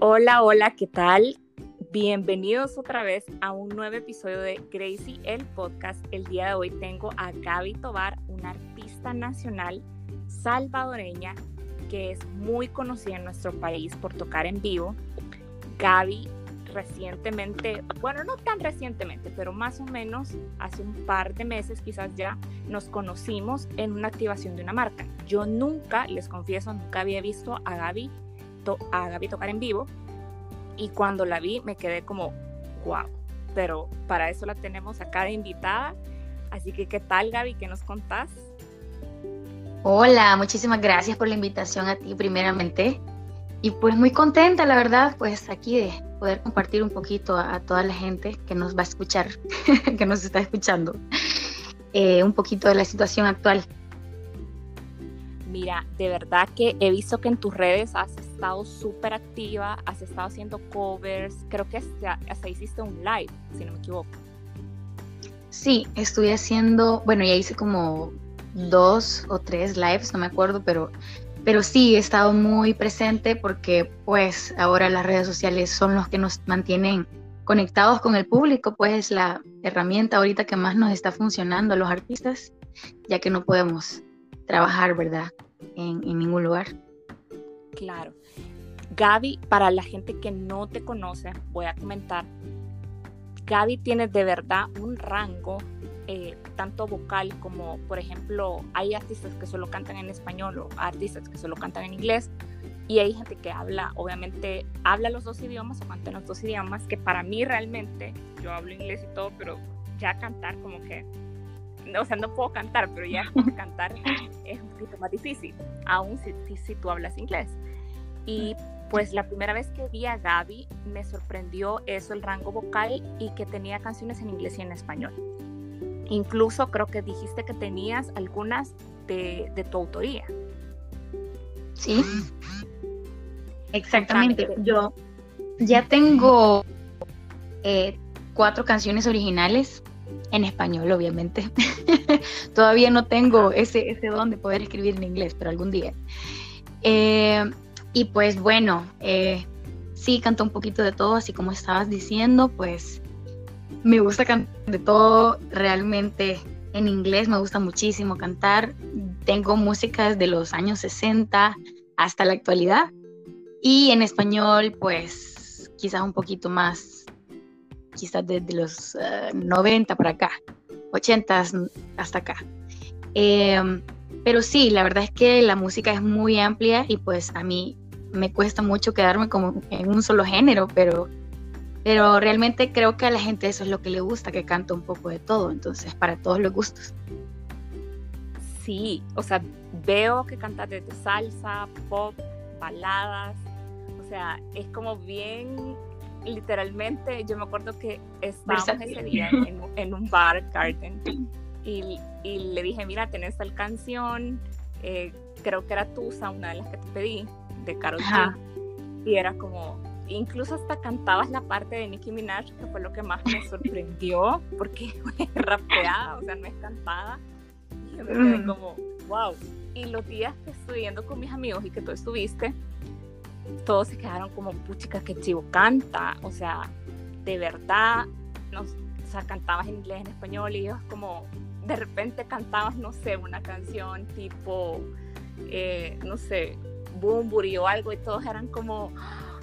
Hola, hola, ¿qué tal? Bienvenidos otra vez a un nuevo episodio de Crazy el podcast. El día de hoy tengo a Gaby Tobar, una artista nacional salvadoreña que es muy conocida en nuestro país por tocar en vivo. Gaby recientemente, bueno, no tan recientemente, pero más o menos hace un par de meses quizás ya nos conocimos en una activación de una marca. Yo nunca, les confieso, nunca había visto a Gaby a Gaby tocar en vivo y cuando la vi me quedé como, wow, pero para eso la tenemos acá de invitada. Así que, ¿qué tal Gaby? ¿Qué nos contás? Hola, muchísimas gracias por la invitación a ti primeramente. Y pues muy contenta, la verdad, pues aquí de poder compartir un poquito a, toda la gente que nos va a escuchar, que nos está escuchando, eh, un poquito de la situación actual. Mira, de verdad que he visto que en tus redes has estado súper activa, has estado haciendo covers, creo que hasta, hiciste un live, si no me equivoco. Sí, estuve haciendo, bueno, ya hice como dos o tres lives, no me acuerdo, pero, pero sí he estado muy presente porque pues ahora las redes sociales son los que nos mantienen conectados con el público, pues es la herramienta ahorita que más nos está funcionando a los artistas, ya que no podemos trabajar, ¿verdad? En, en ningún lugar. Claro. Gaby, para la gente que no te conoce, voy a comentar, Gaby tiene de verdad un rango, eh, tanto vocal como, por ejemplo, hay artistas que solo cantan en español o artistas que solo cantan en inglés, y hay gente que habla, obviamente, habla los dos idiomas o canta en los dos idiomas, que para mí realmente, yo hablo inglés y todo, pero ya cantar como que, o sea, no puedo cantar, pero ya cantar es un poquito más difícil, aún si, si, si tú hablas inglés. Y pues la primera vez que vi a Gaby me sorprendió eso, el rango vocal y que tenía canciones en inglés y en español. Incluso creo que dijiste que tenías algunas de, tu autoría. Sí, exactamente. Yo ya tengo eh, cuatro canciones originales en español, obviamente. Todavía no tengo ese, ese don de poder escribir en inglés, pero algún día. Eh, y pues bueno, eh, sí canto un poquito de todo, así como estabas diciendo, pues me gusta cantar de todo, realmente en inglés me gusta muchísimo cantar, tengo música desde los años 60 hasta la actualidad y en español pues quizás un poquito más, quizás desde los 90 eh, para acá, 80 hasta acá. Eh, pero sí, la verdad es que la música es muy amplia y pues a mí me cuesta mucho quedarme como en un solo género, pero, pero realmente creo que a la gente eso es lo que le gusta, que canta un poco de todo, entonces para todos los gustos. Sí, o sea, veo que cantas desde salsa, pop, baladas, o sea, es como bien, literalmente, yo me acuerdo que estábamos ese día en, en un bar, Garden, y, y le dije, mira, tenés tal canción, eh, creo que era Tusa, una de las que te pedí, de Karol G. Y era como, incluso hasta cantabas la parte de Nicki Minaj, que fue lo que más me sorprendió, porque es rapeada, o sea, no es cantada. Y yo me quedé mm. como, wow. Y los días que estuve yendo con mis amigos y que tú estuviste, todos se quedaron como, puchica, que chivo canta, o sea, de verdad, nos, o sea, cantabas en inglés, en español, y ellos como, de repente cantabas, no sé, una canción tipo, eh, no sé, Bumburi o algo, y todos eran como,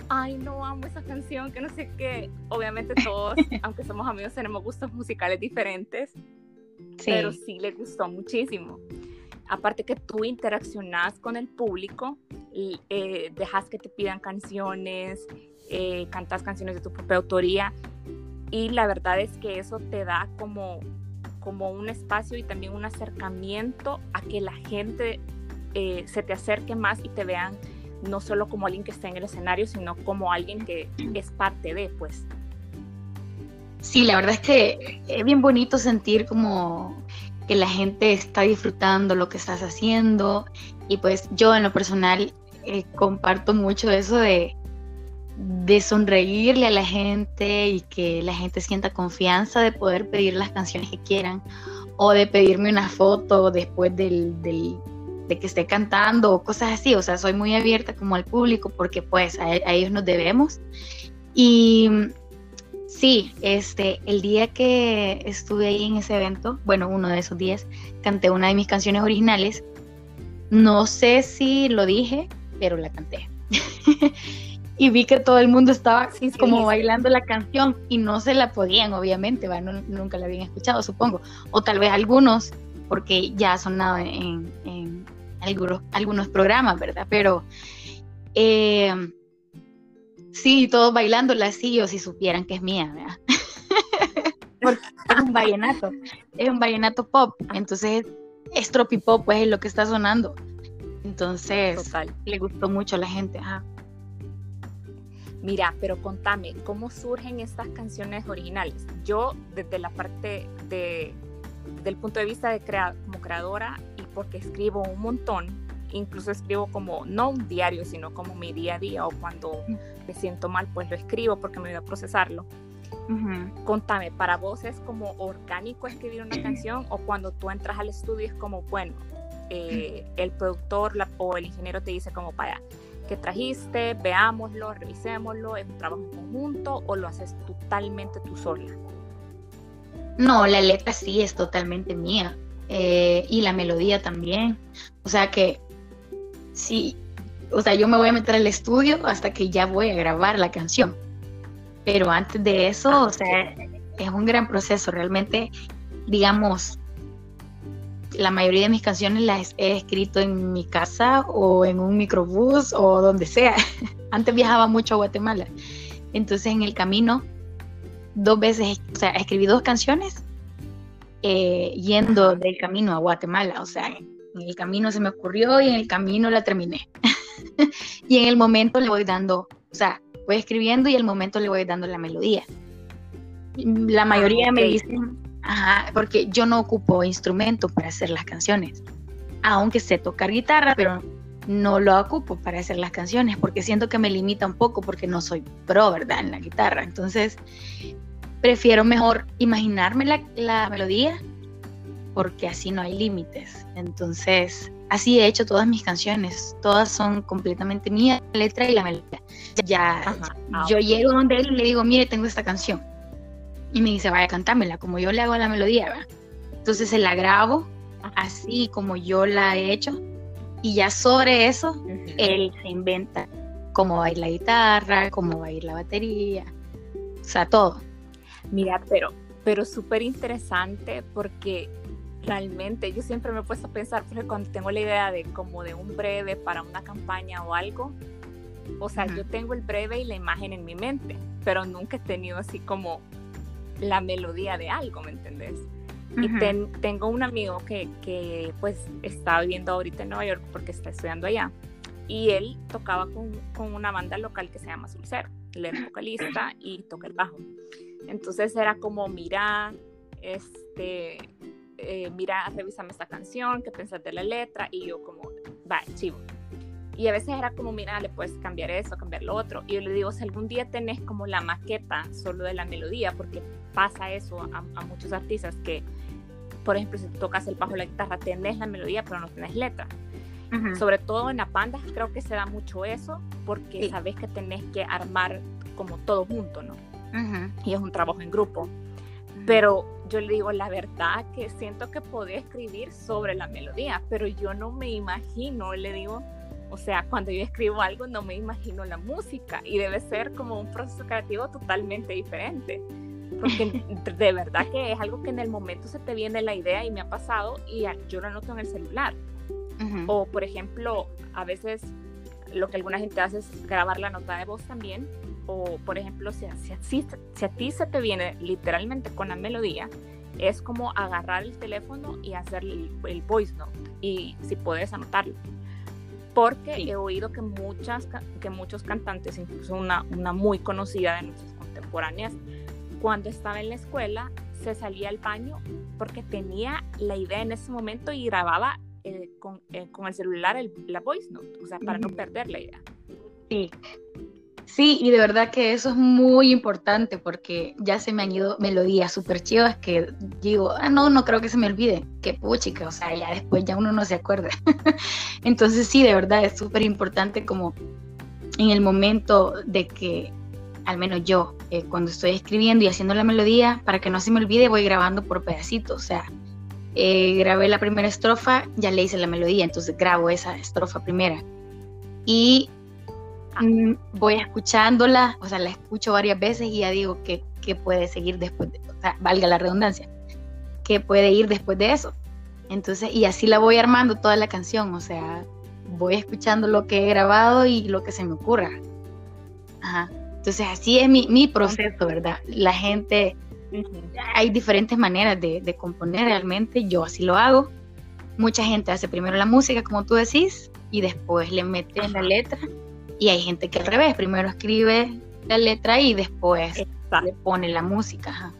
ay, no amo esa canción, que no sé qué. Obviamente todos, aunque somos amigos, tenemos gustos musicales diferentes, pero sí le gustó muchísimo. Aparte que tú interaccionas con el público, y, eh, dejas que te pidan canciones, eh, cantas canciones de tu propia autoría, y la verdad es que eso te da como, como un espacio y también un acercamiento a que la gente eh, se te acerque más y te vean no solo como alguien que está en el escenario, sino como alguien que es parte de, pues. Sí, la verdad es que es bien bonito sentir como que la gente está disfrutando lo que estás haciendo y pues yo en lo personal eh, comparto mucho eso de, de sonreírle a la gente y que la gente sienta confianza de poder pedir las canciones que quieran o de pedirme una foto después del, de que esté cantando o cosas así, o sea, soy muy abierta como al público porque pues a, ellos nos debemos. Y sí, este, el día que estuve ahí en ese evento, bueno, uno de esos días, canté una de mis canciones originales. No sé si lo dije, pero la canté. y vi que todo el mundo estaba como bailando la canción y no se la podían, obviamente, nunca la habían escuchado, supongo. O tal vez algunos, porque ya ha sonado en, algunos, algunos programas, ¿verdad? Pero eh, sí, todos bailándola así, o si supieran que es mía, ¿verdad? porque es un vallenato, es un vallenato pop, entonces es tropipop, pues es lo que está sonando. Entonces, le gustó mucho a la gente. Mira, pero contame, ¿cómo surgen estas canciones originales? Yo, desde la parte de, del punto de vista de como creadora y porque escribo un montón, incluso escribo como, no un diario, sino como mi día a día o cuando me siento mal, pues lo escribo porque me voy a procesarlo. Contame, ¿para vos es como orgánico escribir una canción o cuando tú entras al estudio es como, bueno, eh, el productor o el ingeniero te dice como, para que trajiste, veámoslo, revisémoslo, es un trabajo en conjunto o lo haces totalmente tú sola? No, la letra sí es totalmente mía eh, y la melodía también. O sea que sí, o sea, yo me voy a meter al estudio hasta que ya voy a grabar la canción. Pero antes de eso, o sea, es un gran proceso. Realmente, digamos, la mayoría de mis canciones las he escrito en mi casa o en un microbús o donde sea. Antes viajaba mucho a Guatemala. Entonces en el camino, dos veces, o sea, escribí dos canciones eh, yendo del camino a Guatemala. O sea, en el camino se me ocurrió y en el camino la terminé. y en el momento le voy dando, o sea, voy escribiendo y en el momento le voy dando la melodía. La mayoría ah, me dicen, Ajá, porque yo no ocupo instrumento para hacer las canciones. Aunque sé tocar guitarra, pero no lo ocupo para hacer las canciones porque siento que me limita un poco porque no soy pro, ¿verdad? En la guitarra. Entonces, prefiero mejor imaginarme la, la melodía porque así no hay límites. Entonces, así he hecho todas mis canciones. Todas son completamente mías, la letra y la melodía. Ya, ah, yo llego donde él y le digo, mire, tengo esta canción y me dice, vaya, cantármela, como yo le hago la melodía, ¿verdad? Entonces se la grabo así como yo la he hecho y ya sobre eso él se inventa cómo va a ir la guitarra, cómo va a ir la batería, o sea, todo. Mira, pero, pero súper interesante porque realmente yo siempre me he puesto a pensar, porque cuando tengo la idea de como de un breve para una campaña o algo, o sea, yo tengo el breve y la imagen en mi mente, pero nunca he tenido así como la melodía de algo, ¿me entendés? Y tengo un amigo que, que, pues está viviendo ahorita en Nueva York porque está estudiando allá y él tocaba con, con una banda local que se llama Sulcero, él era vocalista y toca el bajo. Entonces era como, mira, este, eh, mira, revísame esta canción, qué pensás de la letra y yo como, va, chivo. Y a veces era como, mira, le puedes cambiar eso, cambiar lo otro. Y yo le digo, si algún día tenés como la maqueta solo de la melodía, porque pasa eso a, muchos artistas que, por ejemplo, si tocas el bajo la guitarra, tenés la melodía, pero no tenés letra. Sobre todo en la banda creo que se da mucho eso, porque sabes que tenés que armar como todo junto, ¿no? Y es un trabajo en grupo. Pero yo le digo, la verdad que siento que podés escribir sobre la melodía, pero yo no me imagino, le digo, o sea, cuando yo escribo algo no me imagino la música y debe ser como un proceso creativo totalmente diferente. Porque de verdad que es algo que en el momento se te viene la idea y me ha pasado y yo lo anoto en el celular. O por ejemplo, a veces lo que alguna gente hace es grabar la nota de voz también. O por ejemplo, si, si, si a ti se te viene literalmente con la melodía, es como agarrar el teléfono y hacer el, el voice note. Y si puedes anotarlo porque he oído que, muchas, que muchos cantantes, incluso una, una muy conocida de nuestras contemporáneas, cuando estaba en la escuela se salía al baño porque tenía la idea en ese momento y grababa eh, con, eh, con, el celular el, la voice note, o sea, para no perder la idea. Sí, Sí, y de verdad que eso es muy importante porque ya se me han ido melodías súper chivas que digo, ah, no, no creo que se me olvide. Qué puchica, o sea, ya después ya uno no se acuerda. Entonces sí, de verdad es súper importante como en el momento de que, al menos yo, eh, cuando estoy escribiendo y haciendo la melodía, para que no se me olvide, voy grabando por pedacitos, o sea, eh, grabé la primera estrofa, ya le hice la melodía, entonces grabo esa estrofa primera. Y mm, voy escuchándola, o sea, la escucho varias veces y ya digo que, puede seguir después, de, o sea, valga la redundancia, que puede ir después de eso. Entonces, y así la voy armando toda la canción, o sea, voy escuchando lo que he grabado y lo que se me ocurra. Ajá. Entonces, así es mi, mi proceso, ¿verdad? La gente hay diferentes maneras de, componer realmente, yo así lo hago. Mucha gente hace primero la música, como tú decís, y después le mete la letra. Y hay gente que al revés, primero escribe la letra y después le pone la música.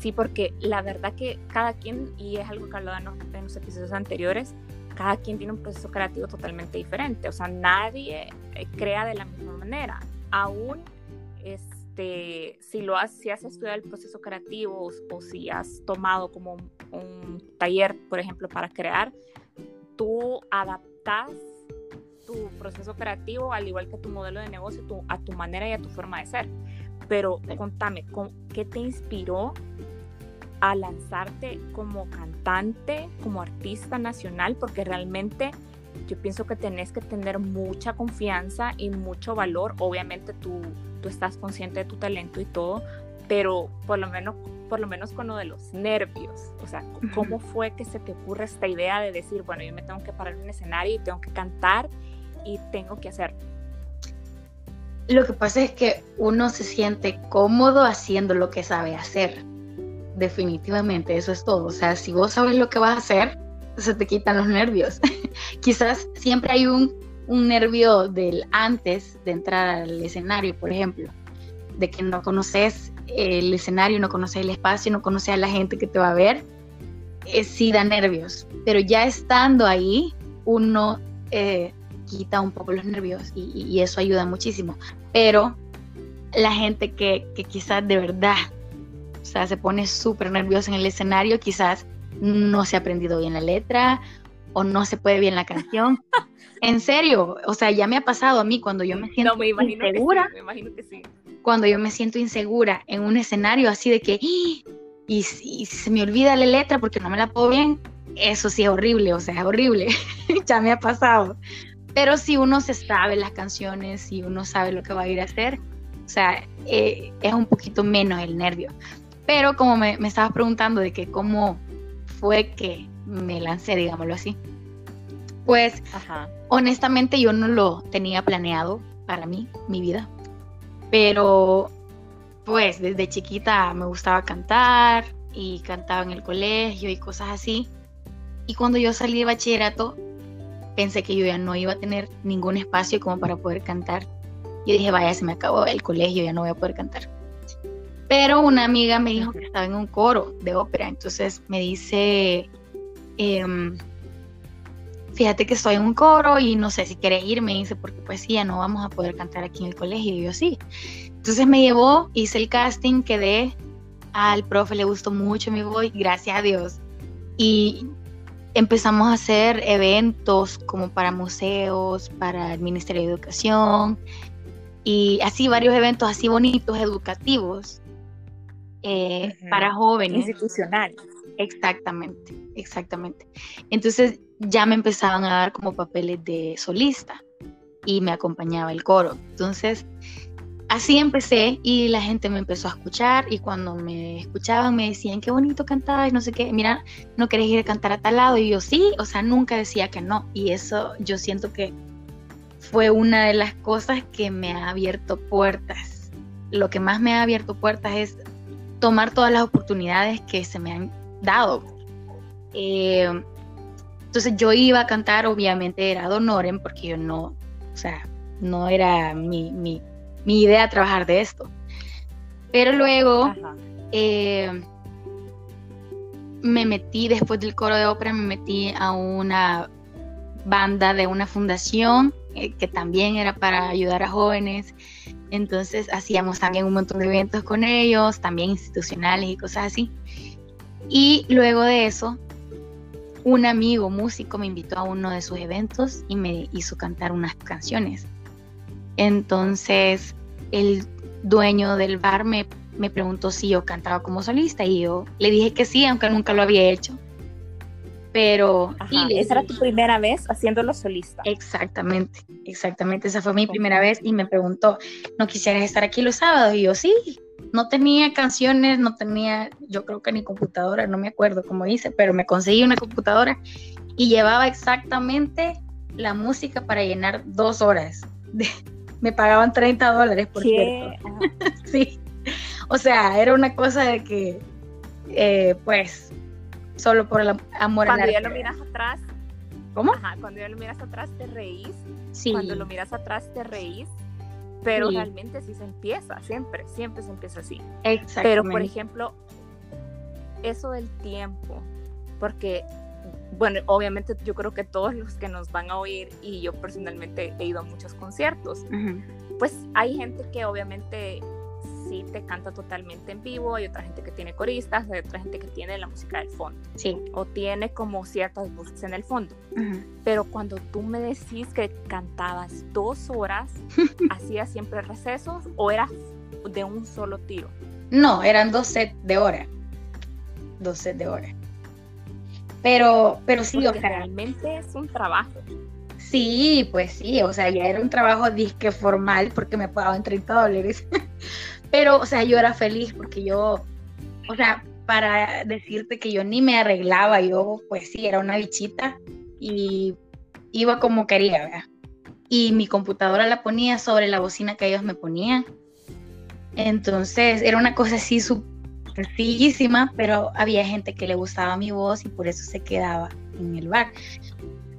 Sí, porque la verdad que cada quien, y es algo que hablaba en los episodios anteriores, cada quien tiene un proceso creativo totalmente diferente. O sea, nadie eh, crea de la misma manera. Aún es este, si lo has, si has estudiado el proceso creativo o, si has tomado como un, taller, por ejemplo, para crear, tú adaptas tu proceso creativo al igual que tu modelo de negocio a tu manera y a tu forma de ser. Pero contame, ¿qué te inspiró a lanzarte como cantante, como artista nacional? Porque realmente yo pienso que tenés que tener mucha confianza y mucho valor. Obviamente tú tú estás consciente de tu talento y todo, pero por lo menos por lo menos con lo de los nervios, o sea, ¿cómo fue que se te ocurre esta idea de decir, bueno, yo me tengo que parar en un escenario y tengo que cantar y tengo que hacer? Lo que pasa es que uno se siente cómodo haciendo lo que sabe hacer. Definitivamente, eso es todo. O sea, si vos sabes lo que vas a hacer, se te quitan los nervios. Quizás siempre hay un un nervio del antes de entrar al escenario, por ejemplo, de que no conoces el escenario, no conoces el espacio, no conoces a la gente que te va a ver, eh, sí da nervios, pero ya estando ahí, uno eh, quita un poco los nervios y, eso ayuda muchísimo. Pero la gente que, que quizás de verdad, o sea, se pone súper nerviosa en el escenario, quizás no se ha aprendido bien la letra o no se puede bien la canción En serio, o sea, ya me ha pasado a mí cuando yo me siento insegura. me imagino que sí. Cuando yo me siento insegura en un escenario así de que, ¡Ah! y, se me olvida la letra porque no me la puedo bien, eso sí es horrible, o sea, es horrible. ya me ha pasado. Pero si uno se sabe las canciones, si uno sabe lo que va a ir a hacer, o sea, eh, es un poquito menos el nervio. Pero como me, me estabas preguntando de que cómo fue que me lancé, digámoslo así. Pues honestamente yo no lo tenía planeado para mí, mi vida. Pero pues desde chiquita me gustaba cantar y cantaba en el colegio y cosas así. Y cuando yo salí de bachillerato, pensé que yo ya no iba a tener ningún espacio como para poder cantar. Yo dije, vaya, se me acabó el colegio, ya no voy a poder cantar. Pero una amiga me dijo que estaba en un coro de ópera, entonces me dice, eh, fíjate que estoy en un coro y no sé si quieres ir, me dice, porque pues sí, ya no vamos a poder cantar aquí en el colegio. Y yo sí. Entonces me llevó, hice el casting, quedé, al profe le gustó mucho mi voz, gracias a Dios. Y empezamos a hacer eventos como para museos, para el Ministerio de Educación y así varios eventos así bonitos, educativos, eh, para jóvenes. Institucionales. Exactamente, exactamente. Entonces ya me empezaban a dar como papeles de solista y me acompañaba el coro. Entonces, así empecé y la gente me empezó a escuchar y cuando me escuchaban me decían, qué bonito cantabas, no sé qué, mira, no querés ir a cantar a tal lado y yo sí, o sea, nunca decía que no. Y eso yo siento que fue una de las cosas que me ha abierto puertas. Lo que más me ha abierto puertas es tomar todas las oportunidades que se me han dado. Eh, entonces yo iba a cantar, obviamente era Donoren, porque yo no, o sea, no era mi, mi, idea trabajar de esto. Pero luego eh, me metí, después del coro de ópera, me metí a una banda de una fundación eh, que también era para ayudar a jóvenes. Entonces hacíamos también un montón de eventos con ellos, también institucionales y cosas así. Y luego de eso, un amigo músico me invitó a uno de sus eventos y me hizo cantar unas canciones. Entonces el dueño del bar me, me preguntó si yo cantaba como solista y yo le dije que sí, aunque nunca lo había hecho. Pero esa era tu primera vez haciéndolo solista. Exactamente, exactamente. Esa fue mi primera vez y me preguntó, ¿no quisieras estar aquí los sábados? Y yo sí, no tenía canciones, no tenía, yo creo que ni computadora, no me acuerdo cómo hice, pero me conseguí una computadora y llevaba exactamente la música para llenar dos horas. me pagaban 30 dólares, por cierto. sí. O sea, era una cosa de que, eh, pues, solo por el amor Cuando ya lo miras atrás. ¿Cómo? Ajá, cuando ya lo miras atrás te reís. Sí. Cuando lo miras atrás te reís. Pero realmente sí se empieza, siempre, siempre se empieza así. Exactamente. Pero, por ejemplo, eso del tiempo, porque, bueno, obviamente yo creo que todos los que nos van a oír, y yo personalmente he ido a muchos conciertos, pues hay gente que obviamente sí te canta totalmente en vivo, hay otra gente que tiene coristas, hay otra gente que tiene la música del fondo. Sí. O tiene como ciertas voces en el fondo. Pero cuando tú me decís que cantabas dos horas, ¿hacías siempre recesos o eras de un solo tiro? No, eran dos sets de hora. Dos sets de hora. Pero, pero sí, o sea. Realmente es un trabajo. Sí, pues sí, o sea, ya era un trabajo disque formal porque me pagaban 30 dólares. Pero, o sea, yo era feliz porque yo, o sea, para decirte que yo ni me arreglaba, yo pues sí, era una bichita y iba como quería, ¿verdad? Y mi computadora la ponía sobre la bocina que ellos me ponían. Entonces, era una cosa así sencillísima, pero había gente que le gustaba mi voz y por eso se quedaba en el bar.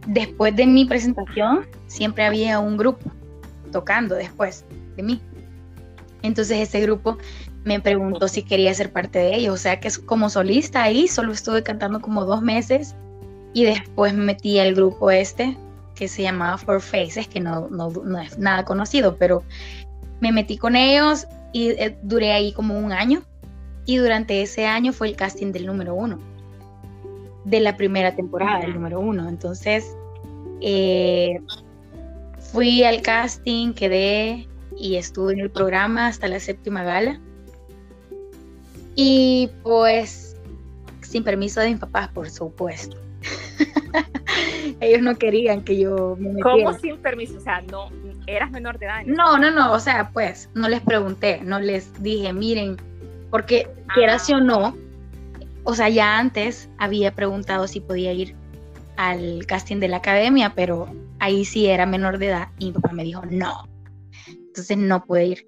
Después de mi presentación, siempre había un grupo tocando después de mí. Entonces ese grupo me preguntó si quería ser parte de ellos, o sea que como solista ahí solo estuve cantando como dos meses y después me metí al grupo este que se llamaba Four Faces, que no, no, es nada conocido, pero me metí con ellos y eh, duré ahí como un año y durante ese año fue el casting del número uno, de la primera temporada del número uno. Entonces eh, fui al casting, quedé y estuve en el programa hasta la séptima gala. Y pues, sin permiso de mis papás, por supuesto. Ellos no querían que yo me metiera. ¿Cómo sin permiso? O sea, no, eras menor de edad. No, no, no, o sea, pues, no les pregunté, no les dije, miren, porque quiera o no, o sea, ya antes había preguntado si podía ir al casting de la academia, pero ahí sí era menor de edad y mi papá me dijo, no, entonces no pude ir.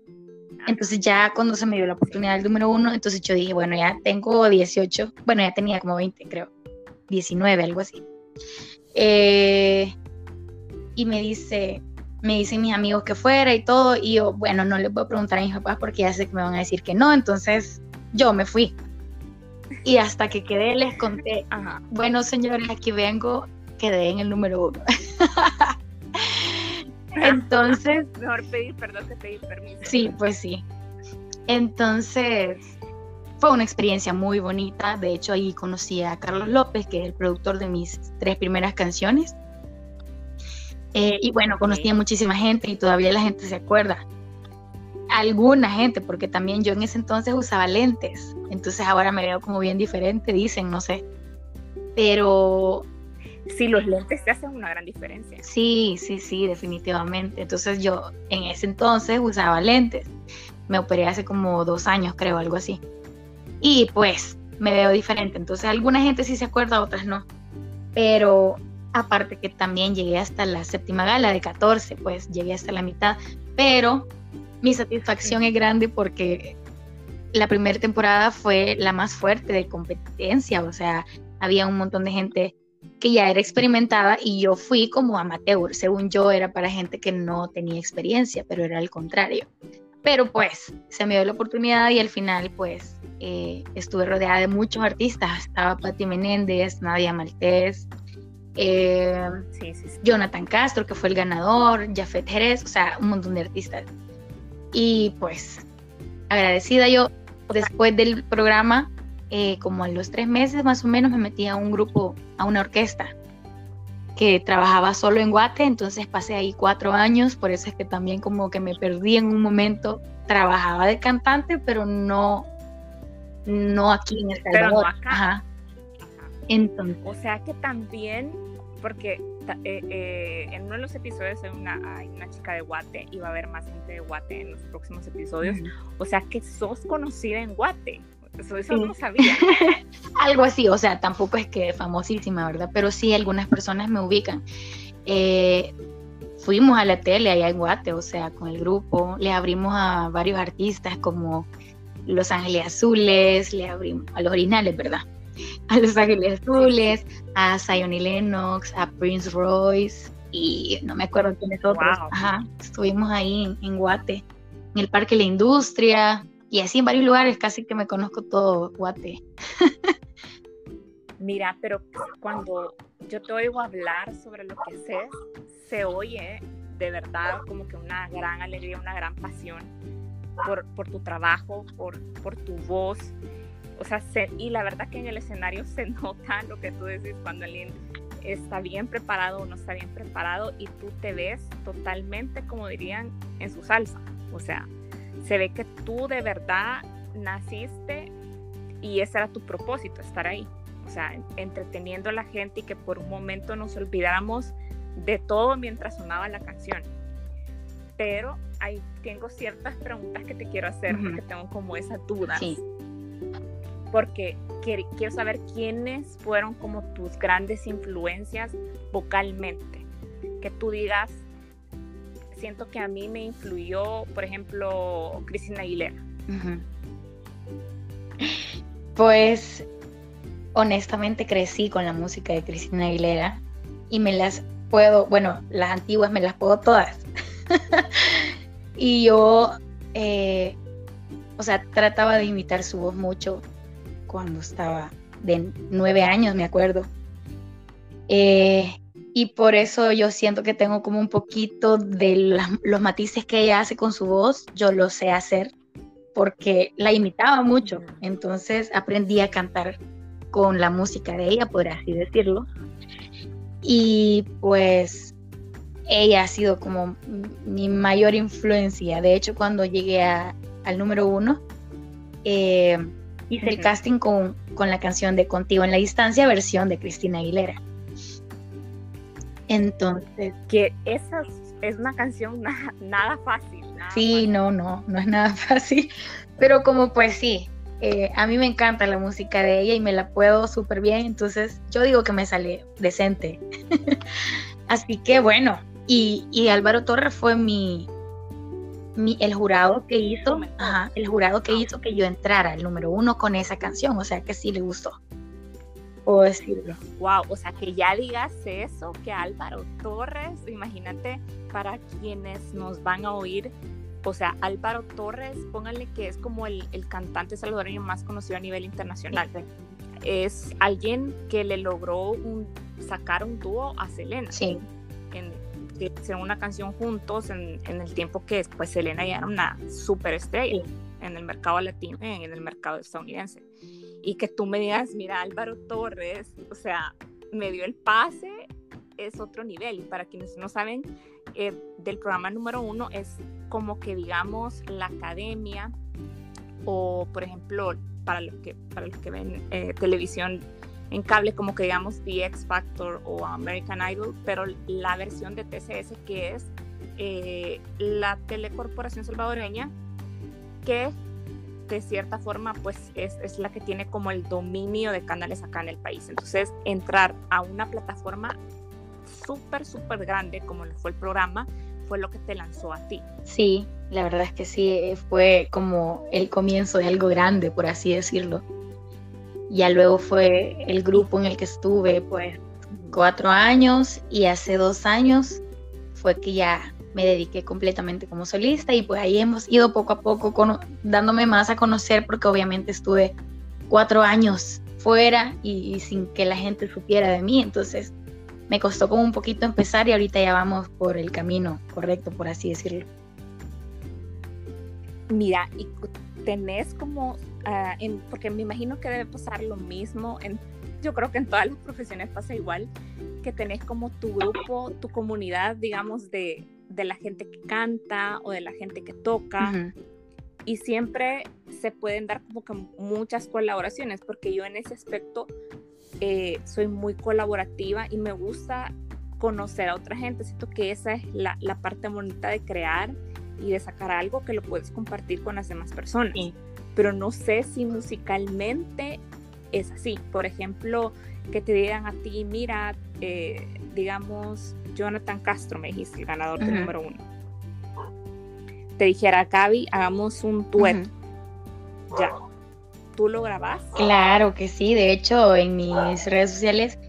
Entonces ya cuando se me dio la oportunidad del número uno, entonces yo dije, bueno, ya tengo 18, bueno, ya tenía como 20, creo, 19, algo así. Eh, y me dice, me dicen mis amigos que fuera y todo, y yo, bueno, no les voy a preguntar a mis papás porque ya sé que me van a decir que no, entonces yo me fui. Y hasta que quedé les conté, bueno señores, aquí vengo, quedé en el número uno. Entonces. Mejor pedir perdón que pedir permiso. Sí, pues sí. Entonces, fue una experiencia muy bonita. De hecho, ahí conocí a Carlos López, que es el productor de mis tres primeras canciones. Eh, y bueno, conocí a muchísima gente y todavía la gente se acuerda. Alguna gente, porque también yo en ese entonces usaba lentes. Entonces ahora me veo como bien diferente, dicen, no sé. Pero sí, los lentes te hacen una gran diferencia. Sí, sí, sí, definitivamente. Entonces yo en ese entonces usaba lentes. Me operé hace como dos años, creo, algo así. Y pues me veo diferente. Entonces alguna gente sí se acuerda, otras no. Pero aparte que también llegué hasta la séptima gala de 14, pues llegué hasta la mitad. Pero mi satisfacción es grande porque la primera temporada fue la más fuerte de competencia. O sea, había un montón de gente que ya era experimentada y yo fui como amateur. Según yo era para gente que no tenía experiencia, pero era al contrario. Pero pues se me dio la oportunidad y al final pues eh, estuve rodeada de muchos artistas. Estaba Patti Menéndez, Nadia Maltés, eh, Jonathan Castro, que fue el ganador, Jafet Jerez, o sea, un montón de artistas. Y pues, agradecida yo, después del programa, eh, como a los tres meses más o menos, me metí a un grupo, a una orquesta que trabajaba solo en Guate, entonces pasé ahí cuatro años, por eso es que también como que me perdí en un momento, trabajaba de cantante, pero no, no aquí en El Salvador. Ajá. Entonces. O sea que también, porque eh, eh, en uno de los episodios hay una, hay una chica de Guate y va a haber más gente de Guate en los próximos episodios. O sea que sos conocida en Guate. Eso, no sabía. Algo así, o sea, tampoco es que famosísima, ¿verdad? Pero sí, algunas personas me ubican. Eh, fuimos a la tele allá en Guate, o sea, con el grupo, le abrimos a varios artistas como Los Ángeles Azules, le abrimos a los originales, ¿verdad? A Los Ángeles Azules, a Zion y Lennox, a Prince Royce y no me acuerdo quiénes otros. Ajá, estuvimos ahí en, en Guate, en el Parque La Industria, y así en varios lugares casi que me conozco todo Guate. Mira, pero cuando yo te oigo hablar sobre lo que sé, se oye de verdad como que una gran alegría, una gran pasión por, por tu trabajo, por, por tu voz. O sea, y la verdad que en el escenario se nota lo que tú decís cuando alguien está bien preparado o no está bien preparado y tú te ves totalmente, como dirían, en su salsa. O sea, se ve que tú de verdad naciste y ese era tu propósito, estar ahí. O sea, entreteniendo a la gente y que por un momento nos olvidáramos de todo mientras sonaba la canción. Pero ahí tengo ciertas preguntas que te quiero hacer porque tengo como esa duda. Sí. Porque quiero saber quiénes fueron como tus grandes influencias vocalmente. Que tú digas, siento que a mí me influyó, por ejemplo, Cristina Aguilera? Pues honestamente crecí con la música de Cristina Aguilera y me las puedo, bueno, las antiguas me las puedo todas. y yo, eh, o sea, trataba de imitar su voz mucho cuando estaba de nueve años, me acuerdo. Eh, y por eso yo siento que tengo como un poquito de los matices que ella hace con su voz, yo lo sé hacer porque la imitaba mucho, entonces aprendí a cantar con la música de ella, por así decirlo. Y pues ella ha sido como mi mayor influencia. De hecho, cuando llegué al número uno, eh, hice el casting con, con la canción de Contigo en la Distancia, versión de Cristina Aguilera. Entonces. Que esa es una canción nada, fácil. sí, no, no, no es nada fácil. Pero como pues sí, eh, a mí me encanta la música de ella y me la puedo súper bien, entonces yo digo que me sale decente. Así que bueno, y, y, Álvaro Torres fue mi, mi el jurado que hizo, ajá, el jurado que hizo que yo entrara al número uno con esa canción, o sea que sí le gustó puedo decirlo. Wow, o sea, que ya digas eso, que Álvaro Torres, imagínate para quienes nos van a oír, o sea, Álvaro Torres, pónganle que es como el, cantante salvadoreño más conocido a nivel internacional. Es alguien que le logró sacar un dúo a Selena. Sí. En, una canción juntos en, el tiempo que después Selena ya era una super estrella en el mercado latino, en el mercado estadounidense y que tú me digas, mira, Álvaro Torres, o sea, me dio el pase, es otro nivel. Y para quienes no saben, eh, del programa número uno es como que digamos la academia o por ejemplo para los que, para los que ven eh, televisión en cable como que digamos The X Factor o American Idol, pero la versión de TCS que es eh, la telecorporación salvadoreña que de cierta forma pues es, es, la que tiene como el dominio de canales acá en el país. Entonces entrar a una plataforma súper, súper grande como fue el programa fue lo que te lanzó a ti. Sí, la verdad es que sí, fue como el comienzo de algo grande, por así decirlo. Ya luego fue el grupo en el que estuve pues cuatro años y hace dos años fue que ya me dediqué completamente como solista y pues ahí hemos ido poco a poco dándome más a conocer porque obviamente estuve cuatro años fuera y, sin que la gente supiera de mí, entonces me costó como un poquito empezar y ahorita ya vamos por el camino correcto, por así decirlo. Mira, y tenés como, en, porque me imagino que debe pasar lo mismo, yo creo que en todas las profesiones pasa igual, que tenés como tu grupo, tu comunidad, digamos, de, de la gente que canta o de la gente que toca. Y siempre se pueden dar como que muchas colaboraciones, porque yo en ese aspecto eh, soy muy colaborativa y me gusta conocer a otra gente. Siento que esa es la, la, parte bonita de crear y de sacar algo que lo puedes compartir con las demás personas. Pero no sé si musicalmente es así. Por ejemplo, que te digan a ti, mira, eh, digamos, Jonathan Castro, me dijiste, el ganador del número uno. Te dijera, Gaby, hagamos un dueto. Ya. ¿Tú lo grabas? Claro que sí. De hecho, en mis redes sociales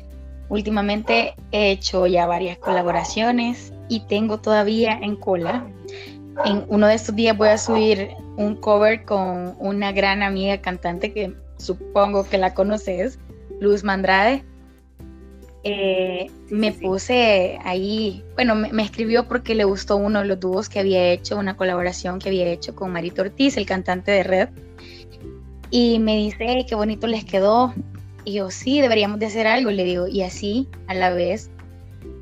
últimamente he hecho ya varias colaboraciones y tengo todavía en cola. En uno de estos días voy a subir un cover con una gran amiga cantante que supongo que la conoces, Luz Mandrade. Eh, me puse ahí, bueno, me, escribió porque le gustó uno de los dúos que había hecho, una colaboración que había hecho con Marito Ortiz, el cantante de Red. Y me dice, qué bonito les quedó. Y yo, sí, deberíamos de hacer algo, le digo. Y así, a la vez,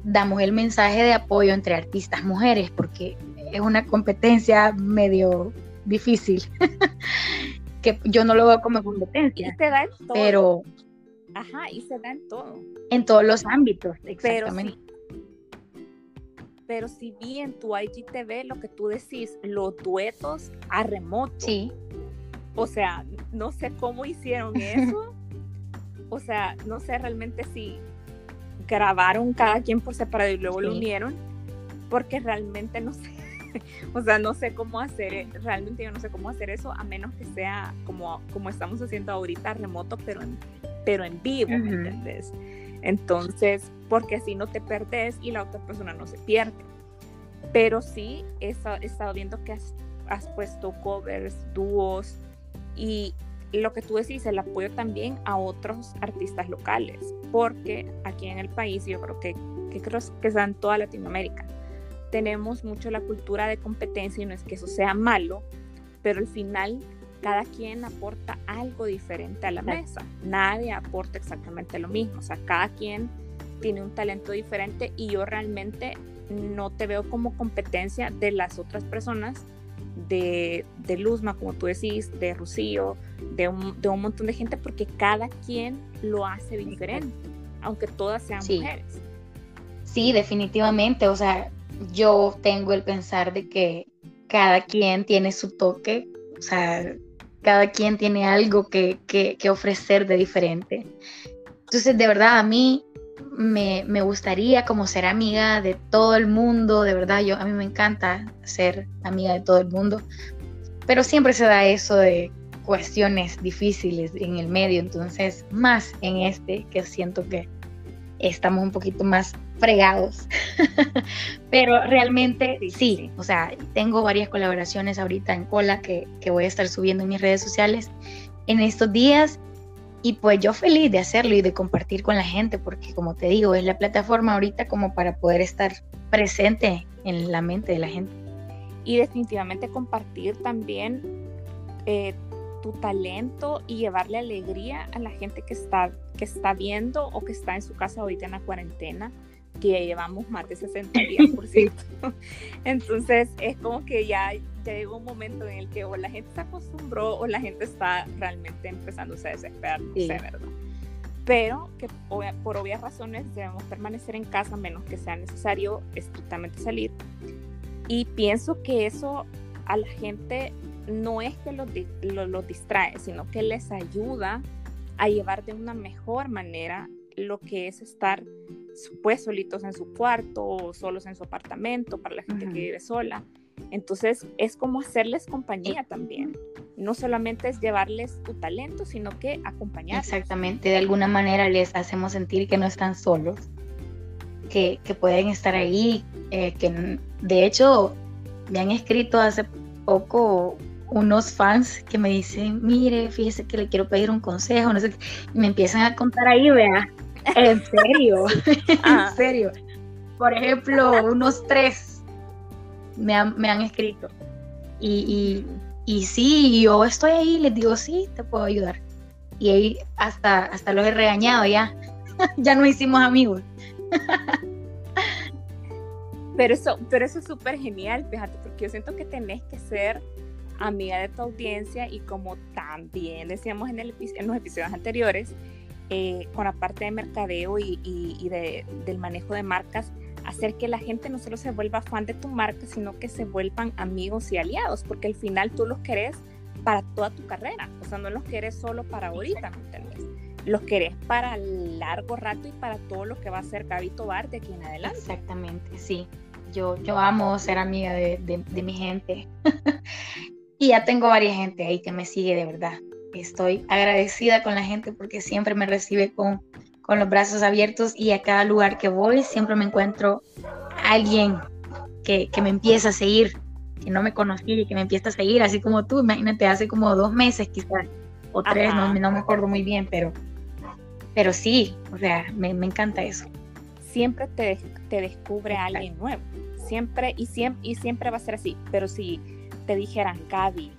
damos el mensaje de apoyo entre artistas mujeres, porque es una competencia medio difícil. que yo no lo veo como competencia. Todo. Ajá, y se da en todo. En todos los ámbitos, exactamente. Pero si, vi en tu IGTV lo que tú decís, los duetos a remoto. Sí. O sea, no sé cómo hicieron eso. o sea, no sé realmente si grabaron cada quien por separado y luego lo unieron, porque realmente no sé o sea, no sé cómo hacer, realmente yo no sé cómo hacer eso, a menos que sea como, como estamos haciendo ahorita remoto, pero en, pero en vivo, ¿me entiendes? Entonces, porque así no te perdes y la otra persona no se pierde. Pero sí, he, estado viendo que has, has puesto covers, dúos y lo que tú decís, el apoyo también a otros artistas locales, porque aquí en el país yo creo que, que creo que está en toda Latinoamérica tenemos mucho la cultura de competencia y no es que eso sea malo, pero al final cada quien aporta algo diferente a la mesa. Nadie aporta exactamente lo mismo. O sea, cada quien tiene un talento diferente y yo realmente no te veo como competencia de las otras personas, de, de Luzma, como tú decís, de Rocío, de un, de un montón de gente, porque cada quien lo hace diferente, aunque todas sean mujeres. Sí, definitivamente. O sea, yo tengo el pensar de que cada quien tiene su toque, o sea, cada quien tiene algo que, ofrecer de diferente. Entonces, de verdad, a mí me, gustaría como ser amiga de todo el mundo, de verdad, yo, a mí me encanta ser amiga de todo el mundo, pero siempre se da eso de cuestiones difíciles en el medio, entonces más en este que siento que estamos un poquito más fregados. Pero realmente sí, o sea, tengo varias colaboraciones ahorita en cola que, voy a estar subiendo en mis redes sociales en estos días. Y pues yo feliz de hacerlo y de compartir con la gente, porque como te digo, es la plataforma ahorita como para poder estar presente en la mente de la gente. Y definitivamente compartir también eh, tu talento y llevarle alegría a la gente que está, que está viendo o que está en su casa ahorita en la cuarentena que ya llevamos más de 60 días, por cierto. Entonces es como que ya, ya llegó un momento en el que o la gente se acostumbró o la gente está realmente empezando a desesperar, no sé, ¿verdad? Pero que por obvias razones debemos permanecer en casa menos que sea necesario estrictamente salir. Y pienso que eso a la gente no es que los, los distrae, sino que les ayuda a llevar de una mejor manera lo que es estar pues solitos en su cuarto o solos en su apartamento para la gente que vive sola. Entonces es como hacerles compañía también. No solamente es llevarles tu talento, sino que acompañarlos. Exactamente, de alguna manera les hacemos sentir que no están solos, que, que pueden estar ahí, eh, que de hecho me han escrito hace poco unos fans que me dicen, mire, fíjese que le quiero pedir un consejo, no sé, y me empiezan a contar ahí, vea, ¿En serio? ¿En ah. serio? Por ejemplo, unos tres me han, escrito. Y, y, sí, yo estoy ahí, les digo, sí, te puedo ayudar. Y ahí hasta, hasta los he regañado ya. ya no hicimos amigos. pero eso, pero eso es súper genial, fíjate, porque yo siento que tenés que ser amiga de tu audiencia y como también decíamos en, el, en los episodios anteriores, eh, con la parte de mercadeo y, y, de, del manejo de marcas, hacer que la gente no solo se vuelva fan de tu marca, sino que se vuelvan amigos y aliados, porque al final tú los querés para toda tu carrera, o sea, no los querés solo para ahorita, ¿me? Los querés para largo rato y para todo lo que va a ser Gabito Bar de aquí en adelante. Exactamente, sí. Yo, yo amo ser amiga de, de, de mi gente. y ya tengo varias gente ahí que me sigue de verdad. Estoy agradecida con la gente porque siempre me recibe con, con los brazos abiertos y a cada lugar que voy siempre me encuentro alguien que, que me empieza a seguir, que no me conocía y que me empieza a seguir, así como tú, imagínate, hace como dos meses quizás, o tres, no, no, me acuerdo muy bien, pero, pero sí, o sea, me, me encanta eso. Siempre te, te descubre alguien nuevo, siempre y, siempre y siempre va a ser así, pero si te dijeran, Gaby,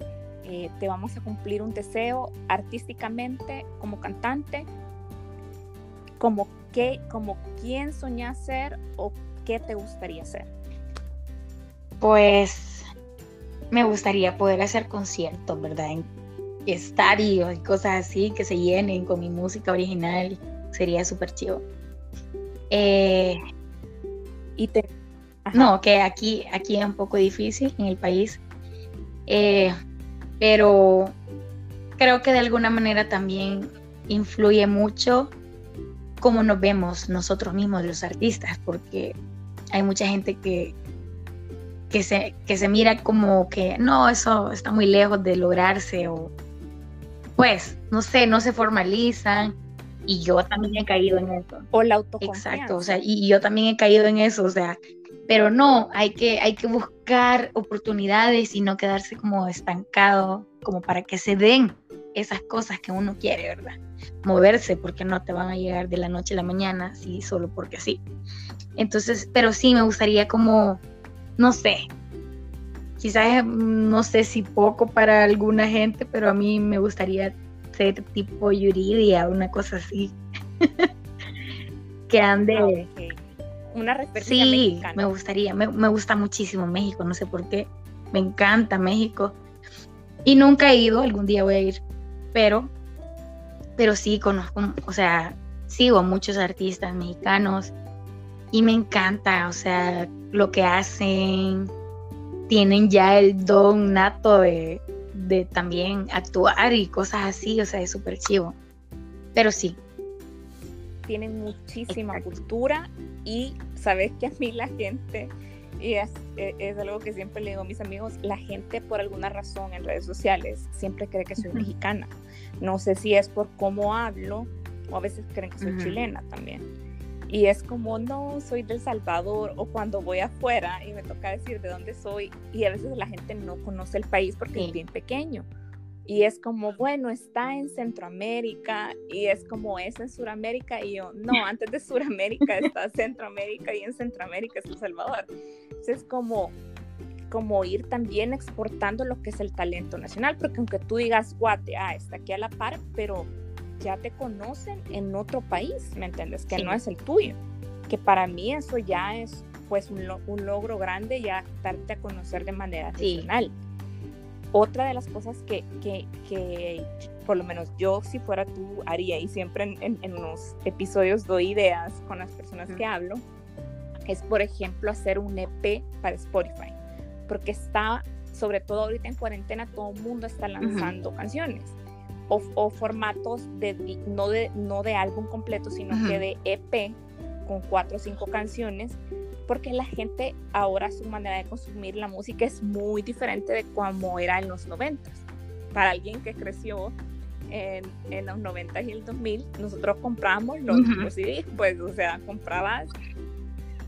eh, te vamos a cumplir un deseo artísticamente como cantante, como qué, como quién soñás ser o qué te gustaría ser. Pues me gustaría poder hacer conciertos, ¿verdad? En estadios y cosas así que se llenen con mi música original. Sería súper chido. Eh, y te... No, que aquí, aquí es un poco difícil en el país. Eh, pero creo que de alguna manera también influye mucho cómo nos vemos nosotros mismos los artistas, porque hay mucha gente que, que, se, que se mira como que no, eso está muy lejos de lograrse o pues, no sé, no se formalizan y yo también he caído en eso. O la autoconfianza. Exacto, o sea, y yo también he caído en eso, o sea, pero no, hay que, hay que buscar oportunidades y no quedarse como estancado, como para que se den esas cosas que uno quiere, ¿verdad? Moverse, porque no te van a llegar de la noche a la mañana, sí, solo porque sí. Entonces, pero sí me gustaría como, no sé, quizás no sé si poco para alguna gente, pero a mí me gustaría ser tipo Yuridia, una cosa así. que ande una referencia sí, me gustaría, me, gusta muchísimo México, no sé por qué, me encanta México. Y nunca he ido, algún día voy a ir, pero, pero sí conozco, o sea, sigo a muchos artistas mexicanos y me encanta, o sea, lo que hacen, tienen ya el don nato de, de también actuar y cosas así, o sea, es súper chivo. Pero sí, tienen muchísima cultura y sabes que a mí la gente, y es, es, algo que siempre le digo a mis amigos, la gente por alguna razón en redes sociales siempre cree que soy mexicana. No sé si es por cómo hablo o a veces creen que soy chilena también. Y es como, no, soy del Salvador, o cuando voy afuera y me toca decir de dónde soy, y a veces la gente no conoce el país porque es bien pequeño y es como, bueno, está en Centroamérica y es como es en Suramérica y yo, no, antes de Suramérica está Centroamérica y en Centroamérica es El Salvador. Entonces es como, como ir también exportando lo que es el talento nacional, porque aunque tú digas Guate, ah, está aquí a la par, pero ya te conocen en otro país, ¿me entiendes? Que no es el tuyo. Que para mí eso ya es pues un, un logro grande ya darte a conocer de manera nacional. Otra de las cosas que, que, que, por lo menos yo si fuera tú haría y siempre en, en, los episodios doy ideas con las personas que hablo, es por ejemplo hacer un EP para Spotify, porque está, sobre todo ahorita en cuarentena, todo el mundo está lanzando canciones. O, o, formatos de, no, de, no de álbum completo, sino que de EP con cuatro o cinco canciones porque la gente ahora su manera de consumir la música es muy diferente de como era en los 90. Para alguien que creció en, en los 90 y el 2000, nosotros compramos los, CDs, pues, o sea, comprabas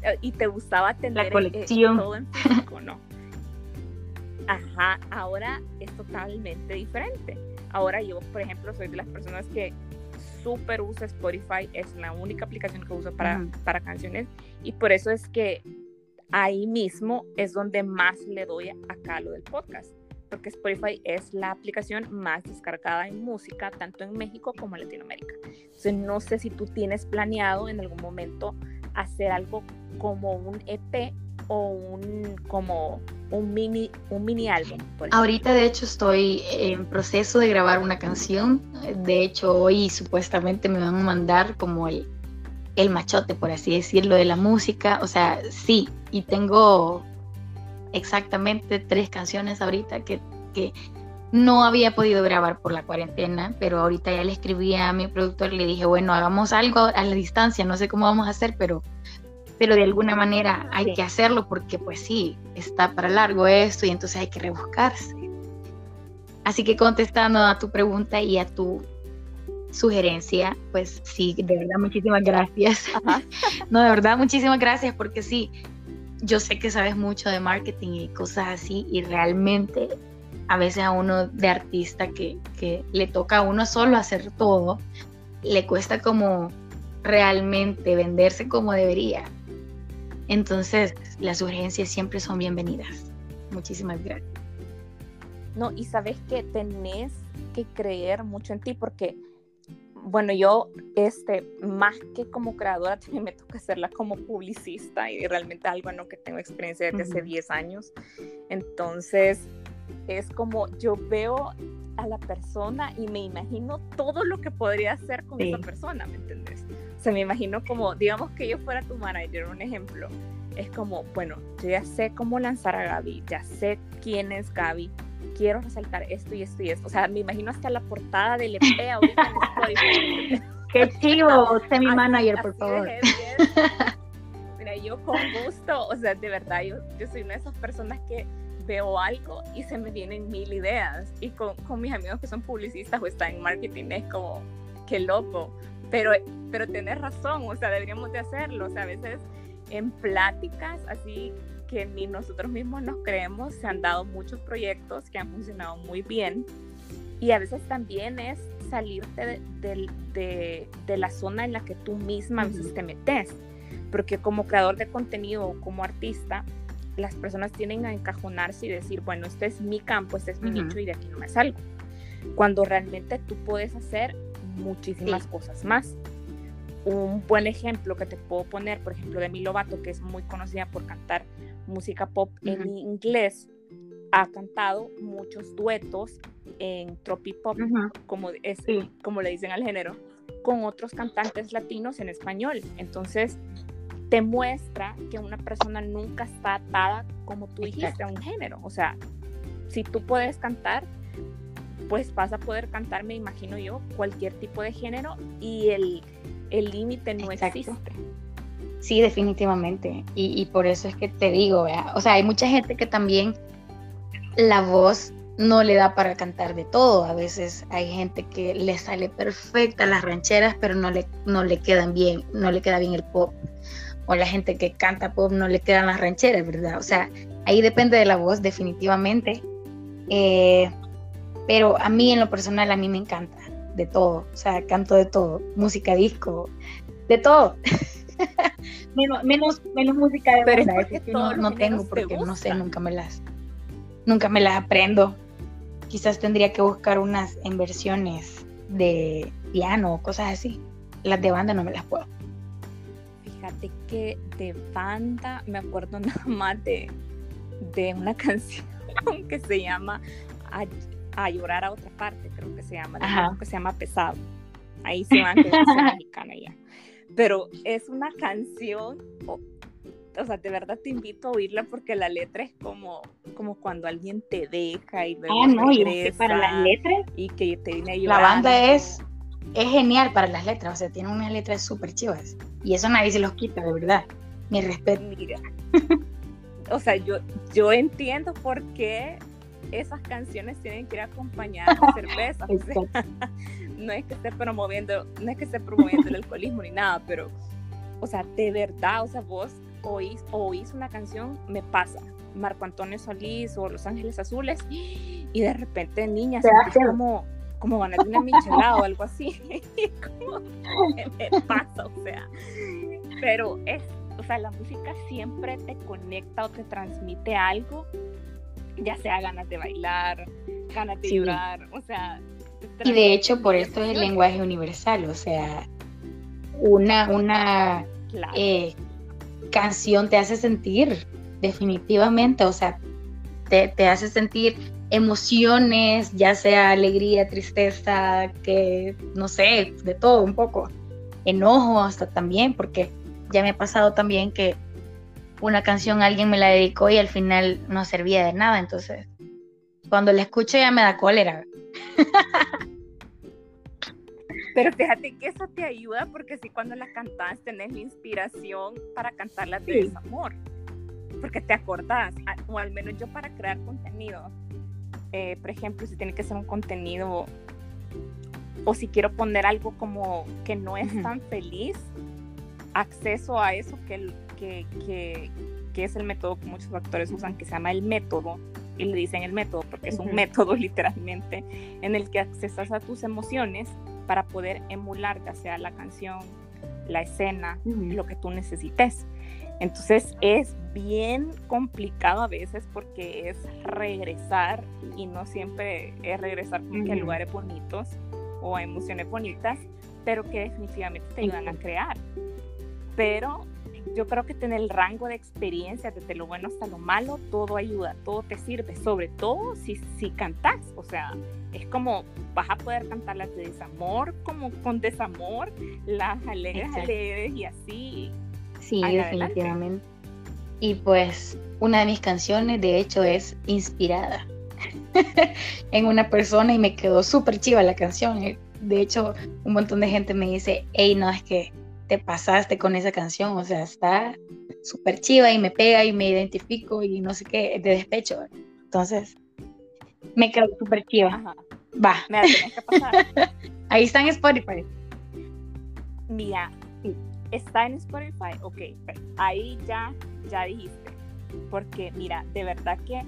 eh, y te gustaba tener la eh, colección. todo en físico, ¿no? Ajá, ahora es totalmente diferente. Ahora yo, por ejemplo, soy de las personas que súper uso Spotify, es la única aplicación que uso para, para canciones y por eso es que ahí mismo es donde más le doy acá lo del podcast, porque Spotify es la aplicación más descargada en música, tanto en México como en Latinoamérica. Entonces no sé si tú tienes planeado en algún momento hacer algo como un EP o un como un mini un mini álbum. Ahorita de hecho estoy en proceso de grabar una canción. De hecho hoy supuestamente me van a mandar como el el machote, por así decirlo, de la música. O sea, sí, y tengo exactamente tres canciones ahorita que, que no había podido grabar por la cuarentena, pero ahorita ya le escribí a mi productor y le dije, bueno, hagamos algo a la distancia, no sé cómo vamos a hacer, pero, pero de alguna manera hay que hacerlo porque pues sí, está para largo esto y entonces hay que rebuscarse. Así que contestando a tu pregunta y a tu sugerencia, pues sí, de verdad, muchísimas gracias. no, de verdad, muchísimas gracias porque sí, yo sé que sabes mucho de marketing y cosas así y realmente a veces a uno de artista que, que le toca a uno solo hacer todo, le cuesta como realmente venderse como debería. Entonces, las sugerencias siempre son bienvenidas. Muchísimas gracias. No, y sabes que tenés que creer mucho en ti porque bueno, yo, este, más que como creadora, también me toca hacerla como publicista y realmente algo en lo que tengo experiencia desde hace 10 años. Entonces, es como yo veo a la persona y me imagino todo lo que podría hacer con esa persona, ¿me entiendes? O sea, me imagino como, digamos que yo fuera tu manager, un ejemplo. Es como, bueno, yo ya sé cómo lanzar a Gaby, ya sé quién es Gaby, quiero resaltar esto y esto y esto. O sea, me imagino hasta la portada del EP ahorita en Spotify. Qué chivo, sé mi manager, por favor. Mira, yo con gusto, o sea, de verdad, yo, yo soy una de esas personas que veo algo y se me vienen mil ideas. Y con, con mis amigos que son publicistas o están en marketing es como, qué loco. Pero, pero tenés razón, o sea, deberíamos de hacerlo. O sea, a veces en pláticas así que ni nosotros mismos nos creemos, se han dado muchos proyectos que han funcionado muy bien y a veces también es salirte de, de, la zona en la que tú misma te metes, porque como creador de contenido o como artista, las personas tienen a encajonarse y decir, bueno, este es mi campo, este es mi nicho y de aquí no me salgo, cuando realmente tú puedes hacer muchísimas cosas más. Un buen ejemplo que te puedo poner, por ejemplo, de Mi Lovato, que es muy conocida por cantar música pop en inglés, ha cantado muchos duetos en tropipop, como, es, como le dicen al género, con otros cantantes latinos en español. Entonces, te muestra que una persona nunca está atada, como tú dijiste, a un género. O sea, si tú puedes cantar, pues vas a poder cantar, me imagino yo, cualquier tipo de género y el límite no existe. Sí, definitivamente. Y, por eso es que te digo, o sea, hay mucha gente que también la voz no le da para cantar de todo. A veces hay gente que le sale perfecta las rancheras, pero no le, no le quedan bien, no le queda bien el pop. O la gente que canta pop no le quedan las rancheras, ¿verdad? O sea, ahí depende de la voz, definitivamente. Eh, pero a mí en lo personal, a mí me encanta de todo. O sea, canto de todo. Música, disco, de todo. menos, menos, menos, música de Pero no, no tengo porque no sé, nunca me las nunca me las aprendo. Quizás tendría que buscar unas en versiones de piano o cosas así. Las de banda no me las puedo. Fíjate que de banda me acuerdo nada más de, de una canción que se llama a, a, llorar a otra parte, creo que se llama, que se llama Pesado. Ahí se van que mexicana ya. Pero es una canción, o, sea, de verdad te invito a oírla porque la letra es como, como cuando alguien te deja y luego ah, no, y para las letras y que te viene a La banda es, es genial para las letras, o sea, tiene unas letras súper chivas y eso nadie se los quita, de verdad. Mi respeto. Mira. o sea, yo, yo entiendo por qué esas canciones tienen que ir acompañadas de cerveza. no es que esté promoviendo, no es que esté promoviendo el alcoholismo ni nada, pero, o sea, de verdad, o sea, vos oís, oís una canción, me pasa, Marco Antonio Solís o Los Ángeles Azules, y de repente, niña, como, como ganas de una michelada o algo así. como, me pasa? O sea, pero es, o sea, la música siempre te conecta o te transmite algo, ya sea ganas de bailar, ganas de llorar, o sea. Y de hecho, por esto es el lenguaje universal, o sea, una, una eh, canción te hace sentir, definitivamente, o sea, te, te hace sentir emociones, ya sea alegría, tristeza, que no sé, de todo un poco, enojo hasta también, porque ya me ha pasado también que una canción alguien me la dedicó y al final no servía de nada, entonces cuando la escucho ya me da cólera. Pero fíjate que eso te ayuda porque si cuando la cantas tenés la inspiración para cantarla de desamor, porque te acordás, o al menos yo para crear contenido, eh, por ejemplo, si tiene que ser un contenido o si quiero poner algo como que no es tan feliz, acceso a eso que, que, que, que, es el método que muchos actores usan, que se llama el método, y le dicen el método porque es un método literalmente en el que accesas a tus emociones para poder emular ya sea la canción, la escena, lo que tú necesites. Entonces es bien complicado a veces porque es regresar y no siempre es regresar a lugares bonitos o a emociones bonitas, pero que definitivamente te ayudan a crear. Pero yo creo que tener el rango de experiencia desde lo bueno hasta lo malo, todo ayuda, todo te sirve, sobre todo si, si cantas, o sea, es como vas a poder cantar las de desamor como con desamor, las alegres alegres y así, Sí, definitivamente. Y pues una de mis canciones, de hecho, es inspirada en una persona y me quedó súper chiva la canción. Eh, de hecho, un montón de gente me dice, hey, no, es que te pasaste con esa canción, o sea, está súper chiva y me pega y me identifico y no sé qué, de despecho. Entonces, me quedó súper chiva. Va. Me que pasar. Ahí está en Spotify. Mira, está en Spotify, ok, ahí ya, ya dijiste, porque mira, de verdad que,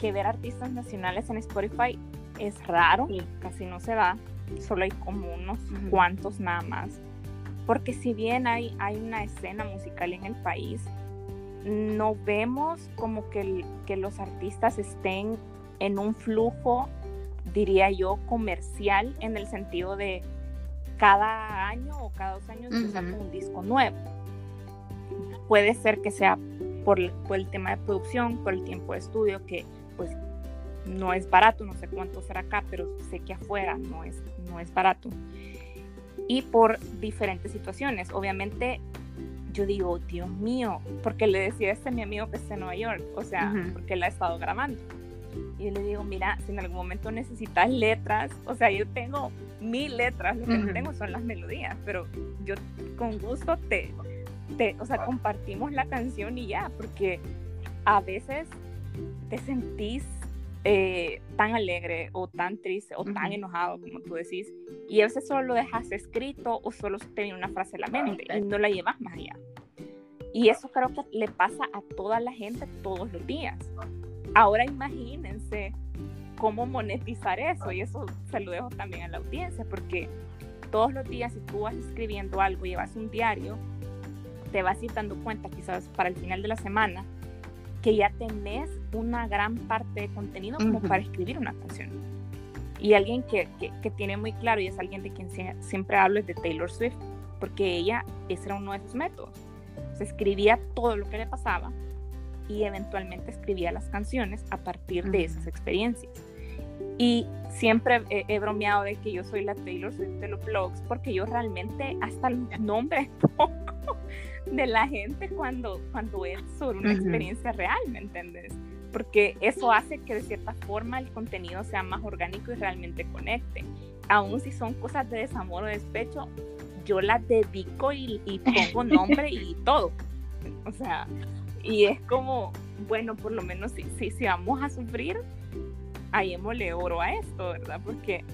que ver artistas nacionales en Spotify es raro, casi no se da, solo hay como unos cuantos nada más, porque si bien hay, hay una escena musical en el país, no vemos como que, que los artistas estén en un flujo, diría yo, comercial en el sentido de cada año o cada dos años se saca un disco nuevo. Puede ser que sea por, el tema de producción, por el tiempo de estudio, que pues no es barato, no sé cuánto será acá, pero sé que afuera no es, no es barato. Y por diferentes situaciones. Obviamente yo digo, Dios mío, porque le decía a este mi amigo que está en Nueva York, o sea, porque él ha estado grabando. Y yo le digo, mira, si en algún momento necesitas letras, o sea, yo tengo mil letras, lo que no tengo son las melodías, pero yo con gusto te, te, o sea, compartimos la canción y ya, porque a veces te sentís eh, tan alegre o tan triste o tan enojado como tú decís y a veces solo lo dejas escrito o solo se te viene una frase a la mente y no la llevas más allá. Y eso creo que le pasa a toda la gente todos los días. Ahora imagínense cómo monetizar eso y eso se lo dejo también a la audiencia porque todos los días si tú vas escribiendo algo, llevas un diario, te vas a ir dando cuenta quizás para el final de la semana que ya tenés una gran parte de contenido como para escribir una canción. Y alguien que, que, tiene muy claro y es alguien de quien siempre hablo es de Taylor Swift, porque ella, ese era uno de sus métodos. Se escribía todo lo que le pasaba y eventualmente escribía las canciones a partir de esas experiencias. Y siempre he, bromeado de que yo soy la Taylor Swift de los blogs porque yo realmente hasta los nombres poco de la gente cuando, cuando es sobre una experiencia real, ¿me entiendes? Porque eso hace que de cierta forma el contenido sea más orgánico y realmente conecte. Aún si son cosas de desamor o despecho, yo las dedico y, y pongo nombre y todo. O sea, y es como, bueno, por lo menos si, si, si vamos a sufrir, hallémosle oro a esto, ¿verdad? Porque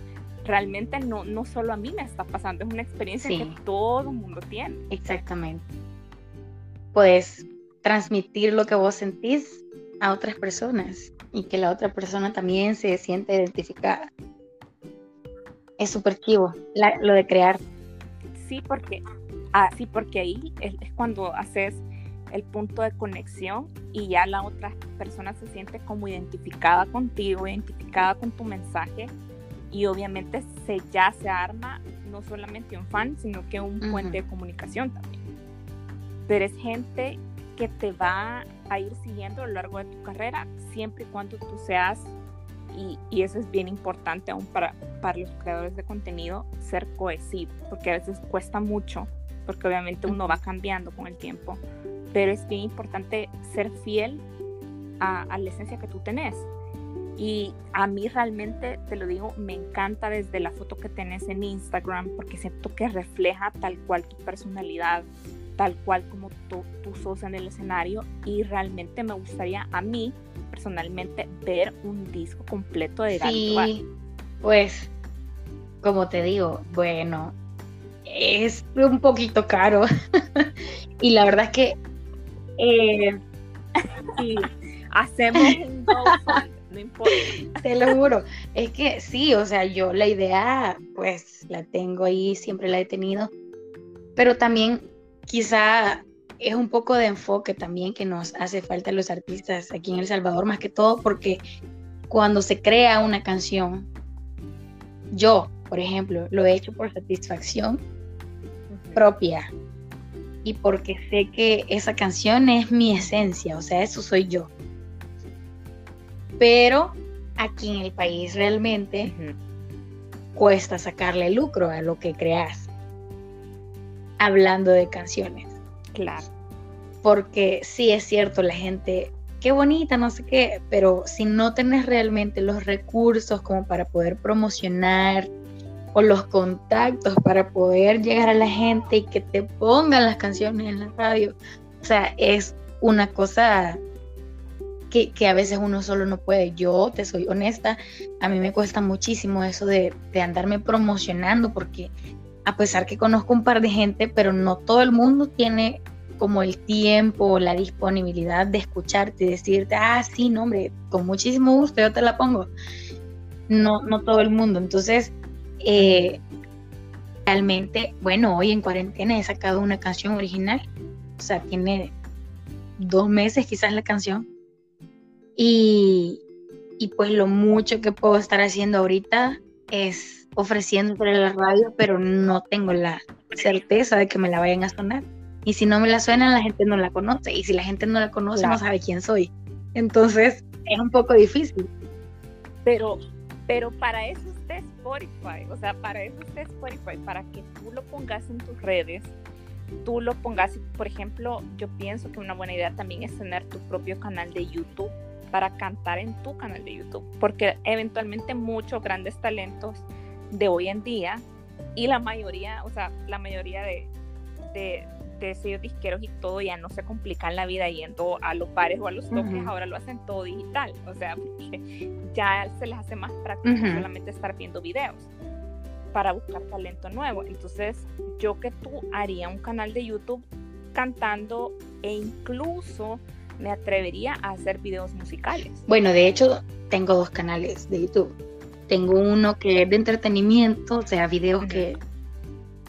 realmente no, no solo a mí me está pasando, es una experiencia que todo el mundo tiene. Exactamente. Puedes transmitir lo que vos sentís a otras personas y que la otra persona también se sienta identificada. es súper chivo lo de crear. Sí, porque, ah, sí, porque ahí es, cuando haces el punto de conexión y ya la otra persona se siente como identificada contigo, identificada con tu mensaje y obviamente se, ya se arma no solamente un fan, sino que un puente de comunicación también. Pero es gente que te va a ir siguiendo a lo largo de tu carrera, siempre y cuando tú seas, y, y eso es bien importante aún para, para los creadores de contenido, ser cohesivo, porque a veces cuesta mucho, porque obviamente uno va cambiando con el tiempo, pero es bien importante ser fiel a, a la esencia que tú tenés. Y a mí realmente, te lo digo, me encanta desde la foto que tenés en Instagram, porque siento que refleja tal cual tu personalidad, tal cual como tú, tú sos en el escenario y realmente me gustaría a mí personalmente ver un disco completo de Sí, pues como te digo, bueno, es un poquito caro y la verdad es que eh, hacemos un no importa. Te lo juro, es que sí, o sea, yo la idea pues la tengo ahí, siempre la he tenido, pero también quizá es un poco de enfoque también que nos hace falta a los artistas aquí en El Salvador, más que todo porque cuando se crea una canción, yo, por ejemplo, lo he hecho por satisfacción propia y porque sé que esa canción es mi esencia, o sea, eso soy yo. Pero aquí en el país realmente cuesta sacarle lucro a lo que creas hablando de canciones. Claro. Porque sí es cierto, la gente, qué bonita, no sé qué, pero si no tenés realmente los recursos como para poder promocionar o los contactos para poder llegar a la gente y que te pongan las canciones en la radio, o sea, es una cosa que, que, a veces uno solo no puede. Yo, te soy honesta, a mí me cuesta muchísimo eso de, de, andarme promocionando porque a pesar que conozco un par de gente, pero no todo el mundo tiene como el tiempo o la disponibilidad de escucharte y decirte, ah, sí, no, hombre, con muchísimo gusto yo te la pongo. No, no todo el mundo. Entonces, eh, realmente, bueno, hoy en cuarentena he sacado una canción original. O sea, tiene dos meses quizás la canción. Y, y pues lo mucho que puedo estar haciendo ahorita es ofreciéndole la radio, pero no tengo la certeza de que me la vayan a sonar. Y si no me la suenan, la gente no la conoce. Y si la gente no la conoce, no sabe quién soy. Entonces, es un poco difícil. Pero, pero para eso Spotify. O sea, para eso está Spotify, para que tú lo pongas en tus redes. Tú lo pongas, por ejemplo, yo pienso que una buena idea también es tener tu propio canal de YouTube para cantar en tu canal de YouTube, porque eventualmente muchos grandes talentos de hoy en día y la mayoría, o sea, la mayoría de, de, de sellos disqueros y todo ya no se complican la vida yendo a los bares o a los toques, ahora lo hacen todo digital, o sea, ya se les hace más práctico solamente estar viendo videos para buscar talento nuevo. Entonces, yo que tú haría un canal de YouTube cantando e incluso me atrevería a hacer videos musicales. Bueno, de hecho, tengo dos canales de YouTube tengo uno que es de entretenimiento, o sea, videos que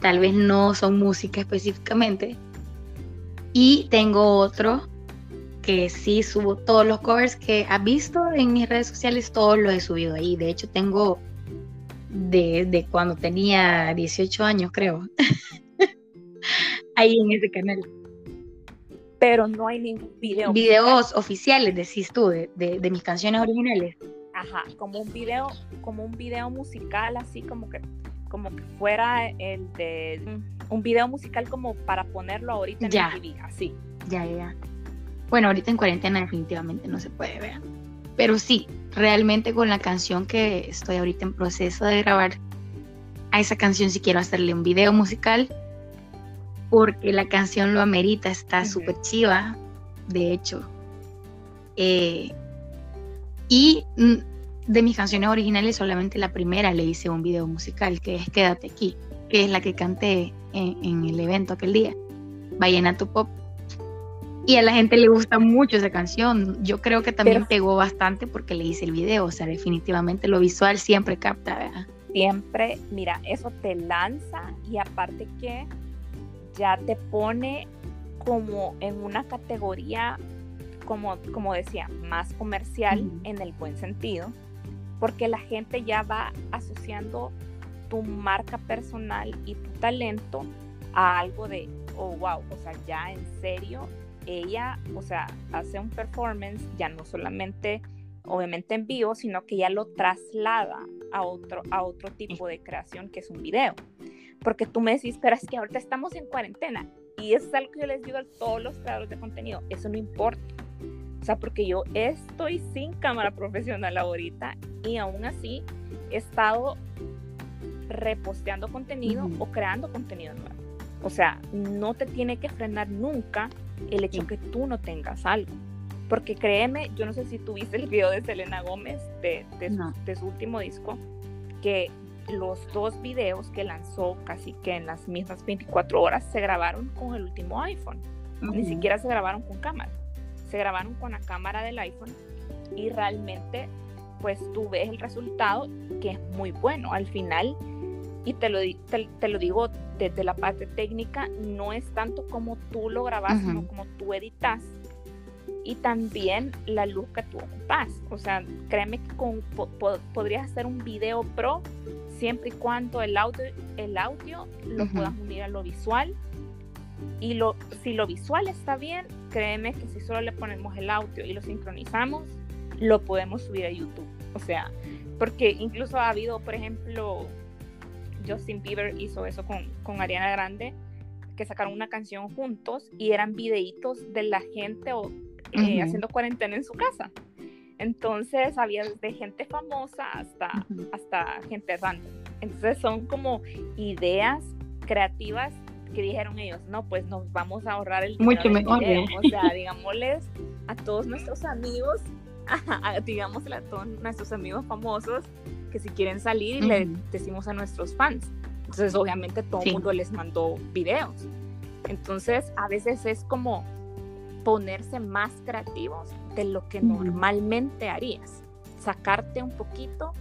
tal vez no son música específicamente. Y tengo otro que sí subo todos los covers que has visto en mis redes sociales, todos los he subido ahí. De hecho, tengo de, cuando tenía 18 años, creo. ahí en ese canal. Pero no hay ningún video. Videos oficiales, decís tú, de, de mis canciones originales ajá, como un video, como un video musical, así como que, como que fuera el de un video musical como para ponerlo ahorita en ya. TV, así. Ya, ya. Bueno, ahorita en cuarentena definitivamente no se puede ver. Pero sí, realmente con la canción que estoy ahorita en proceso de grabar, a esa canción sí quiero hacerle un video musical porque la canción lo amerita, está súper chiva, de hecho. Eh, y mm, de mis canciones originales, solamente la primera le hice un video musical, que es Quédate aquí, que es la que canté en, el evento aquel día, Vallenato Pop. Y a la gente le gusta mucho esa canción. Yo creo que también pegó bastante porque le hice el video. O sea, definitivamente lo visual siempre capta. siempre, mira, eso te lanza y aparte que ya te pone como en una categoría, como, como decía, más comercial en el buen sentido, porque la gente ya va asociando tu marca personal y tu talento a algo de, oh, wow, o sea, ya en serio, ella, o sea, hace un performance ya no solamente, obviamente en vivo, sino que ya lo traslada a otro, a otro tipo de creación que es un video. Porque tú me decís, pero es que ahorita estamos en cuarentena. Y eso es algo que yo les digo a todos los creadores de contenido, eso no importa. O sea, porque yo estoy sin cámara profesional ahorita y aún así he estado reposteando contenido o creando contenido nuevo. O sea, no te tiene que frenar nunca el hecho que tú no tengas algo. Porque créeme, yo no sé si tuviste el video de Selena Gómez de, de, su, último disco, que los dos videos que lanzó casi que en las mismas 24 horas se grabaron con el último iPhone. Ni siquiera se grabaron con cámara. Se grabaron con la cámara del iPhone y realmente pues tú ves el resultado que es muy bueno. Al final y te lo, te, lo digo desde la parte técnica, no es tanto como tú lo grabas, sino como tú editas y también la luz que tú ocupas. O sea, créeme que con, podrías hacer un video pro siempre y cuando el audio, el audio lo puedas unir a lo visual. Y lo, si lo visual está bien, créeme que si solo le ponemos el audio y lo sincronizamos, lo podemos subir a YouTube. O sea, porque incluso ha habido, por ejemplo, Justin Bieber hizo eso con, con Ariana Grande, que sacaron una canción juntos y eran videitos de la gente o, eh, haciendo cuarentena en su casa. Entonces había desde gente famosa hasta, hasta gente random. Entonces son como ideas creativas que dijeron ellos, no, pues nos vamos a ahorrar el Mucho mejor. ¿eh? O sea, digámosles a todos nuestros amigos, digámosle a todos nuestros amigos famosos que si quieren salir y le decimos a nuestros fans. Entonces, obviamente, todo el mundo les mandó videos. Entonces, a veces es como ponerse más creativos de lo que normalmente harías. Sacarte un poquito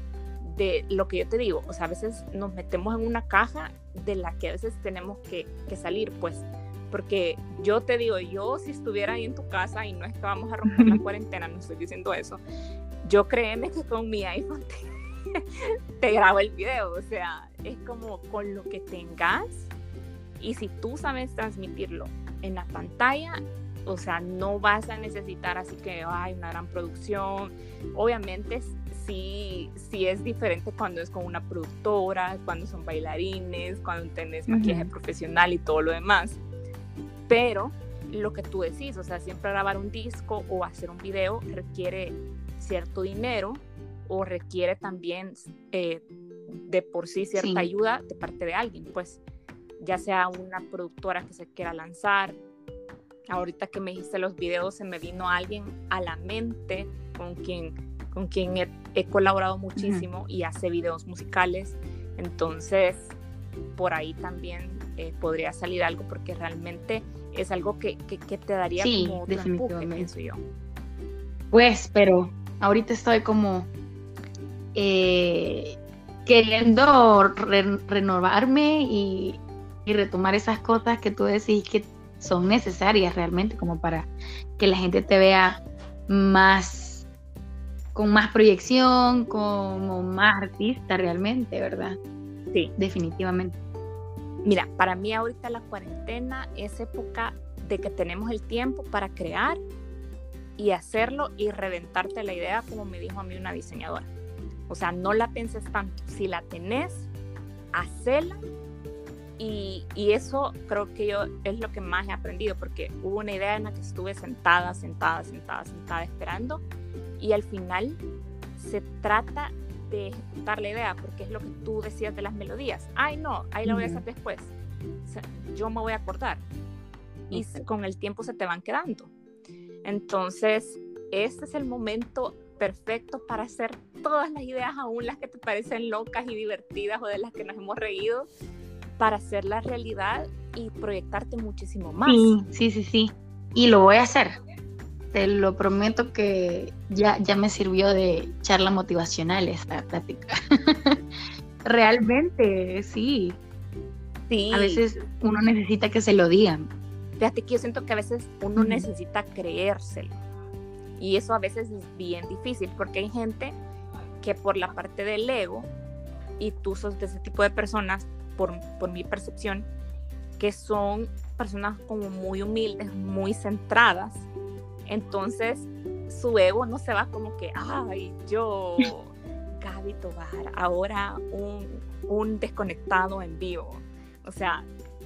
de lo que yo te digo. O sea, a veces nos metemos en una caja de la que a veces tenemos que, que salir, pues. Porque yo te digo, yo si estuviera ahí en tu casa y no es que vamos a romper la cuarentena, no estoy diciendo eso, yo créeme que con mi iPhone te grabo el video. O sea, es como con lo que tengas y si tú sabes transmitirlo en la pantalla, o sea, no vas a necesitar así que hay una gran producción. Obviamente sí, sí es diferente cuando es con una productora, cuando son bailarines, cuando tenés maquillaje profesional y todo lo demás. Pero lo que tú decís, o sea, siempre grabar un disco o hacer un video requiere cierto dinero o requiere también eh, de por sí cierta ayuda de parte de alguien, pues ya sea una productora que se quiera lanzar. Ahorita que me dijiste los videos, se me vino alguien a la mente con quien, con quien he, colaborado muchísimo y hace videos musicales. Entonces, por ahí también eh, podría salir algo porque realmente es algo que, que, te daría como otro empuje, pienso yo. Pues, pero ahorita estoy como eh, queriendo renovarme y, retomar esas cosas que tú decís que son necesarias realmente como para que la gente te vea más con más proyección, como más artista realmente, ¿verdad? Sí. Definitivamente. Mira, para mí ahorita la cuarentena es época de que tenemos el tiempo para crear y hacerlo y reventarte la idea, como me dijo a mí una diseñadora. O sea, no la penses tanto. Si la tenés, hacela. Y, y, eso creo que yo es lo que más he aprendido, porque hubo una idea en la que estuve sentada, sentada, sentada, sentada, esperando. Y al final se trata de ejecutar la idea, porque es lo que tú decías de las melodías. Ay, no, ahí la voy a hacer después. yo me voy a acordar. Y con el tiempo se te van quedando. Entonces, este es el momento perfecto para hacer todas las ideas, aún las que te parecen locas y divertidas o de las que nos hemos reído, para hacer la realidad y proyectarte muchísimo más. Sí, sí, sí, Y lo voy a hacer. Te lo prometo que ya, ya me sirvió de charla motivacional esta plática. realmente, sí. Sí. A veces uno necesita que se lo digan. Fíjate que yo siento que a veces uno necesita creérselo. Y eso a veces es bien difícil porque hay gente que por la parte del ego, y tú sos de ese tipo de personas, por, por mi percepción, que son personas como muy humildes, muy centradas. Entonces, su ego no se va como que, ay, yo, Gaby Tobar, ahora un, un desconectado en vivo. O sea,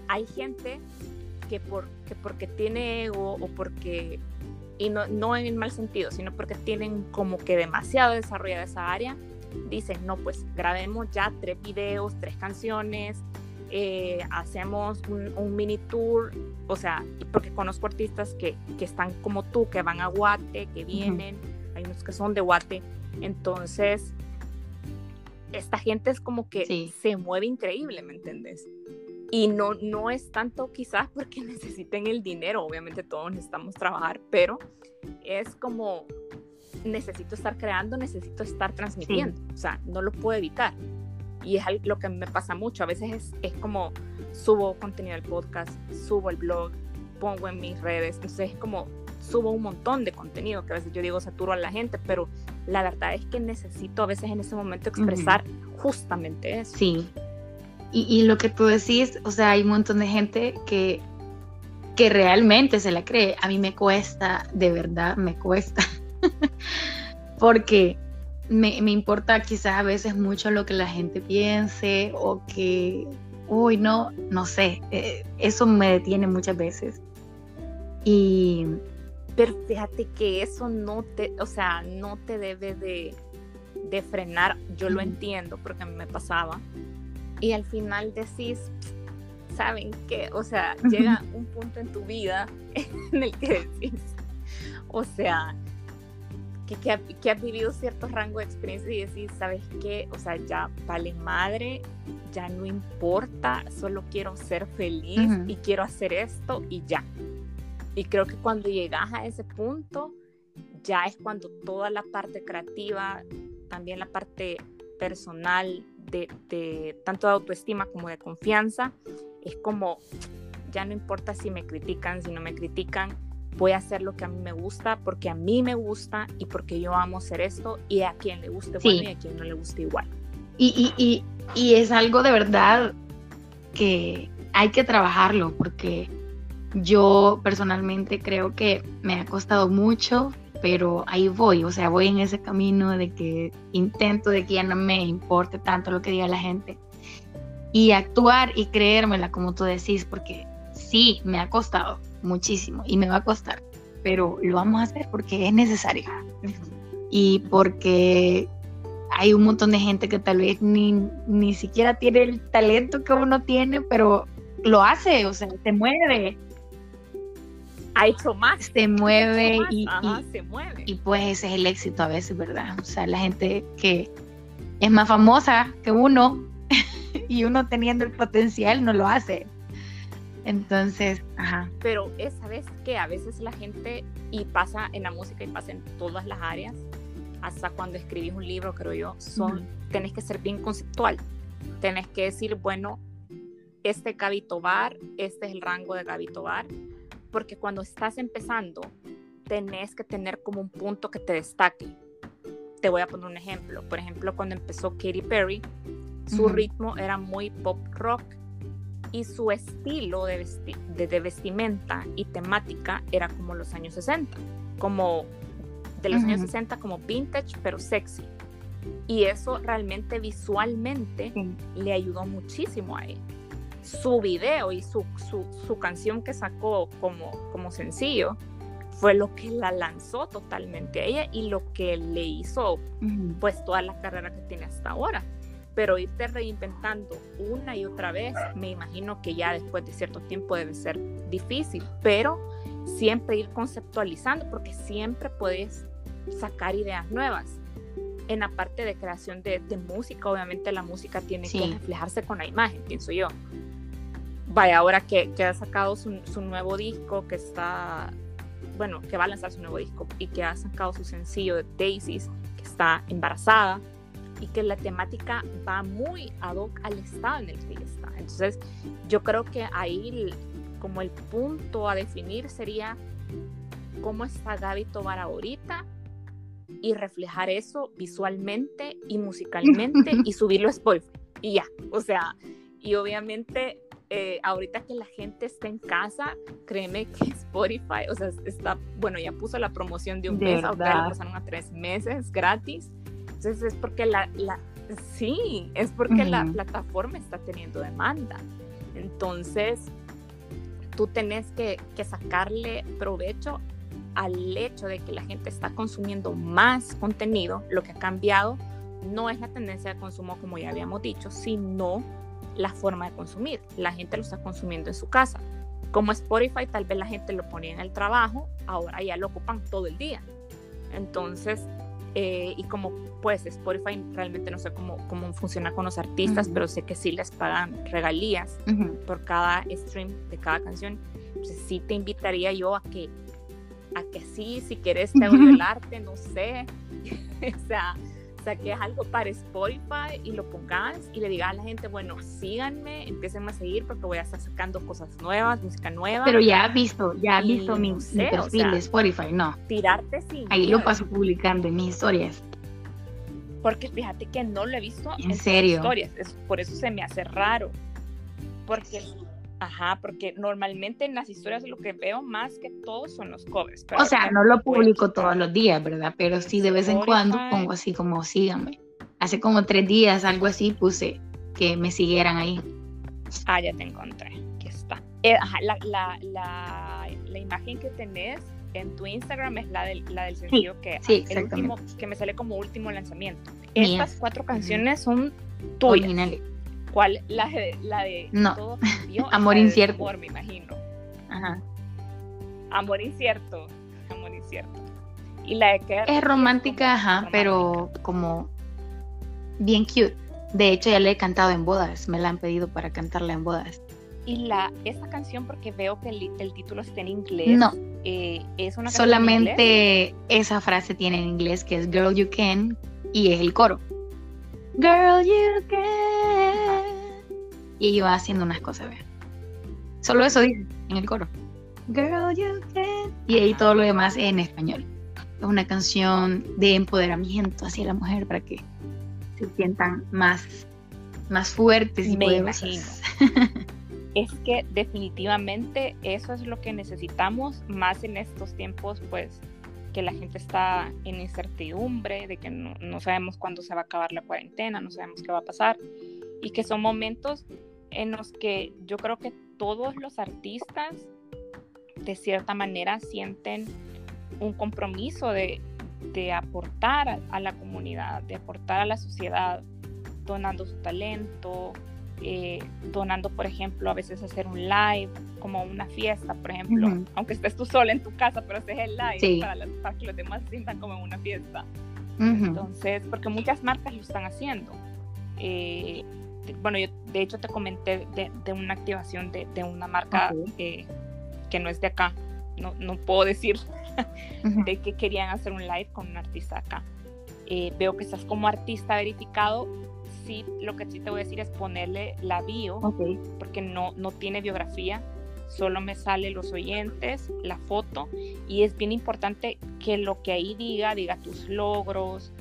hay gente que, por, que porque tiene ego o porque, y no, no en el mal sentido, sino porque tienen como que demasiado desarrollada esa área, dicen, no, pues grabemos ya tres videos, tres canciones, eh, hacemos un, mini tour, o sea, porque conozco artistas que, que, están como tú, que van a Guate, que vienen, hay unos que son de Guate, entonces esta gente es como que se mueve increíble, ¿me entiendes? Y no, no es tanto quizás porque necesiten el dinero, obviamente todos necesitamos trabajar, pero es como necesito estar creando, necesito estar transmitiendo, o sea, no lo puedo evitar. Y es lo que me pasa mucho, a veces es, es como subo contenido al podcast, subo el blog, pongo en mis redes, entonces es como subo un montón de contenido que a veces yo digo saturo a la gente, pero la verdad es que necesito a veces en ese momento expresar justamente eso. Sí, y, lo que tú decís, o sea, hay un montón de gente que, que realmente se la cree. A mí me cuesta, de verdad, me cuesta. Porque me, me, importa quizás a veces mucho lo que la gente piense o que, uy, no, no sé, eh, eso me detiene muchas veces. Y... Pero fíjate que eso no te, o sea, no te debe de, de frenar, yo lo entiendo porque a mí me pasaba, y al final decís, ¿saben qué? O sea, llega un punto en tu vida en el que decís, o sea, que, que, has vivido cierto rango de experiencia y decís, ¿sabes qué? O sea, ya vale madre, ya no importa, solo quiero ser feliz y quiero hacer esto y ya. Y creo que cuando llegas a ese punto, ya es cuando toda la parte creativa, también la parte personal, de, tanto de autoestima como de confianza, es como, ya no importa si me critican, si no me critican, voy a hacer lo que a mí me gusta porque a mí me gusta y porque yo amo hacer esto y a quien le guste bueno y a quien no le guste igual. Y, y, y, es algo de verdad que hay que trabajarlo porque yo personalmente creo que me ha costado mucho pero ahí voy, o sea, voy en ese camino de que intento de que ya no me importe tanto lo que diga la gente. Y actuar y creérmela como tú decís, porque sí, me ha costado muchísimo y me va a costar, pero lo vamos a hacer porque es necesario y porque hay un montón de gente que tal vez ni, ni siquiera tiene el talento que uno tiene, pero lo hace, o sea, se mueve ha hecho más. Se mueve, y, se mueve. Y pues ese es el éxito a veces, ¿verdad? O sea, la gente que es más famosa que uno y uno teniendo el potencial no lo hace. Entonces, ajá. Pero sabes que a veces la gente, y pasa en la música y pasa en todas las áreas, hasta cuando escribís un libro, creo yo, son, tenés que ser bien conceptual. Tenés que decir, bueno, este Gabito Bar, este es el rango de Gabito Bar, porque cuando estás empezando, tenés que tener como un punto que te destaque. Te voy a poner un ejemplo. Por ejemplo, cuando empezó Katy Perry, su ritmo era muy pop rock y su estilo de, de, vestimenta y temática era como los años 60, como de los años 60 como vintage pero sexy. Y eso realmente visualmente le ayudó muchísimo a él su video y su, su, canción que sacó como, como sencillo fue lo que la lanzó totalmente a ella y lo que le hizo pues toda la carrera que tiene hasta ahora. Pero irte reinventando una y otra vez, me imagino que ya después de cierto tiempo debe ser difícil, pero siempre ir conceptualizando porque siempre puedes sacar ideas nuevas. En la parte de creación de, música, obviamente la música tiene que reflejarse con la imagen, pienso yo. Vaya, ahora que, que ha sacado su, su, nuevo disco, que está, bueno, que va a lanzar su nuevo disco y que ha sacado su sencillo de Daisies, que está embarazada, y que la temática va muy ad hoc al estado en el que está. Entonces, yo creo que ahí como el punto a definir sería cómo está Gaby Tobar ahorita y reflejar eso visualmente y musicalmente y subirlo a Spotify. Y ya, o sea, y obviamente eh, ahorita que la gente está en casa, créeme que Spotify, o sea, está, bueno, ya puso la promoción de un mes, ahora la pasaron a tres meses gratis. Entonces es porque la, la sí, es porque la plataforma está teniendo demanda. Entonces, tú tenés que, que sacarle provecho al hecho de que la gente está consumiendo más contenido, lo que ha cambiado no es la tendencia de consumo como ya habíamos dicho, sino la forma de consumir. La gente lo está consumiendo en su casa. Como Spotify, tal vez la gente lo ponía en el trabajo, ahora ya lo ocupan todo el día. Entonces, eh, y como pues Spotify realmente no sé cómo, cómo funciona con los artistas, pero sé que sí les pagan regalías por cada stream de cada canción. Entonces sí te invitaría yo a que a que sí, si quieres te el arte, no sé. o sea, que es algo para Spotify y lo pongas y le digas a la gente, bueno, síganme, empiecen a seguir porque voy a estar sacando cosas nuevas, música nueva. Pero ya has visto, ya has visto mi, perfil de Spotify, no. Tirarte sí. Ahí lo paso publicando en mis historias. Porque fíjate que no lo he visto en, serio? historias, por eso se me hace raro. Porque Ajá, porque normalmente en las historias lo que veo más que todo son los covers. o sea, no lo publico todos los días, ¿verdad? Pero sí de vez en cuando pongo así como síganme. Hace como tres días, algo así, puse que me siguieran ahí. Ah, ya te encontré. Aquí está. Eh, ajá, la, la, la, la, imagen que tenés en tu Instagram es la del, la del sencillo que, sí, el último, que me sale como último lanzamiento. Estas cuatro canciones son tuyas. Originales. ¿Cuál? La de, la de no. todo Amor incierto. Amor, me imagino. Ajá. Amor incierto. Amor incierto. Y la de que es romántica, ajá, pero como bien cute. De hecho, ya la he cantado en bodas. Me la han pedido para cantarla en bodas. Y la esa canción, porque veo que el, título está en inglés. No. Eh, es una Solamente esa frase tiene en inglés que es Girl You Can y es el coro. Girl, you can. Y iba haciendo unas cosas, vean. Solo eso dice en el coro. Girl, you can. Y ahí todo lo demás en español. Es una canción de empoderamiento hacia la mujer para que se sientan más, más fuertes y Me poderosas. es que definitivamente eso es lo que necesitamos más en estos tiempos, pues que la gente está en incertidumbre, de que no, sabemos cuándo se va a acabar la cuarentena, no sabemos qué va a pasar, y que son momentos en los que yo creo que todos los artistas de cierta manera sienten un compromiso de, aportar a, la comunidad, de aportar a la sociedad, donando su talento, eh, donando, por ejemplo, a veces hacer un live, como una fiesta, por ejemplo, aunque estés tú sola en tu casa, pero haces el live para, que los demás se sientan como una fiesta. Entonces, porque muchas marcas lo están haciendo. Eh, bueno, yo de hecho te comenté de, una activación de, una marca eh, que no es de acá, no, no puedo decir de que querían hacer un live con un artista acá. veo que estás como artista verificado sí, lo que sí te voy a decir es ponerle la bio, porque no, no tiene biografía, solo me sale los oyentes, la foto, y es bien importante que lo que ahí diga, diga tus logros,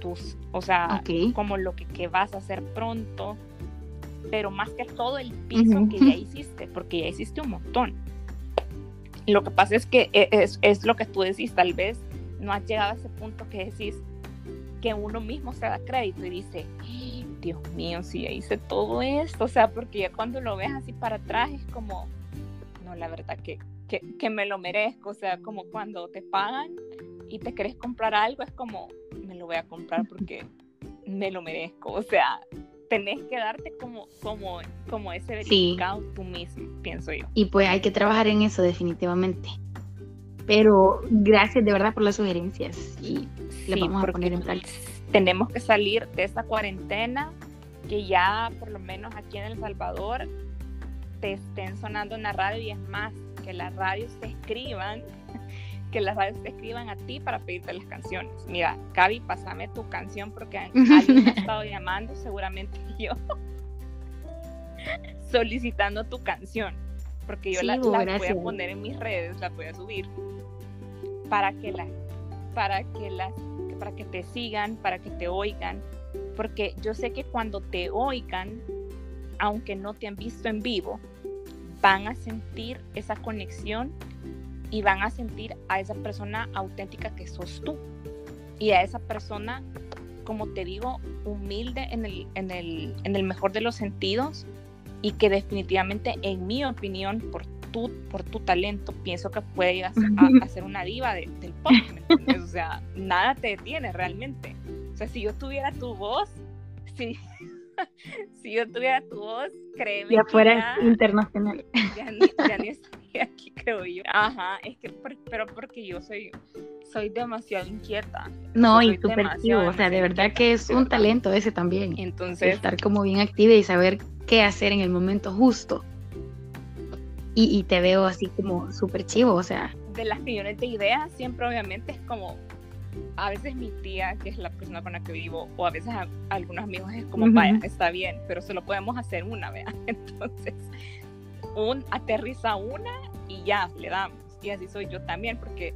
tus, o sea, como lo que, que, vas a hacer pronto, pero más que todo el piso que ya hiciste, porque ya hiciste un montón. Lo que pasa es que e, es, es lo que tú decís, tal vez no has llegado a ese punto que decís que uno mismo se da crédito y dice, Dios mío, si ya hice todo esto, o sea, porque ya cuando lo ves así para atrás es como, no, la verdad que, que, me lo merezco, o sea, como cuando te pagan y te querés comprar algo, es como, me lo voy a comprar porque me lo merezco, o sea, tenés que darte como, como, como ese verificado tú mismo, pienso yo. Y pues hay que trabajar en eso definitivamente. Pero gracias de verdad por las sugerencias y le vamos a poner en práctica tenemos que salir de esta cuarentena, que ya por lo menos aquí en El Salvador te estén sonando en la radio y es más, que las radios te escriban que las radios te escriban a ti para pedirte las canciones. Mira, Gaby, pásame tu canción porque alguien me ha estado llamando, seguramente yo, solicitando tu canción. Porque yo la, voy a poner en mis redes, la voy a subir para que la, para que las, para que te sigan, para que te oigan. Porque yo sé que cuando te oigan, aunque no te han visto en vivo, van a sentir esa conexión y van a sentir a esa persona auténtica que sos tú y a esa persona, como te digo, humilde en el, en el, en el mejor de los sentidos y que definitivamente, en mi opinión, por tu, por tu talento, pienso que puede ir a, ser una diva del pop. o sea, nada te detiene realmente. O sea, si yo tuviera tu voz, sí. si yo tuviera tu voz, créeme. Ya fuera internacional. Ya ni, ya ni estaría aquí, creo yo. Ajá, es que, pero porque yo soy, soy demasiado inquieta. No, y súper o sea, de verdad que es un talento ese también. Entonces. Estar como bien activa y saber qué hacer en el momento justo. Y, y te veo así como súper chivo, o sea. De las millones de ideas, siempre obviamente es como a veces mi tía, que es la persona con la que vivo, o a veces algunos amigos es como, vaya, está bien, pero se lo podemos hacer una, vea. Entonces, un aterriza una y ya, le damos. Y así soy yo también, porque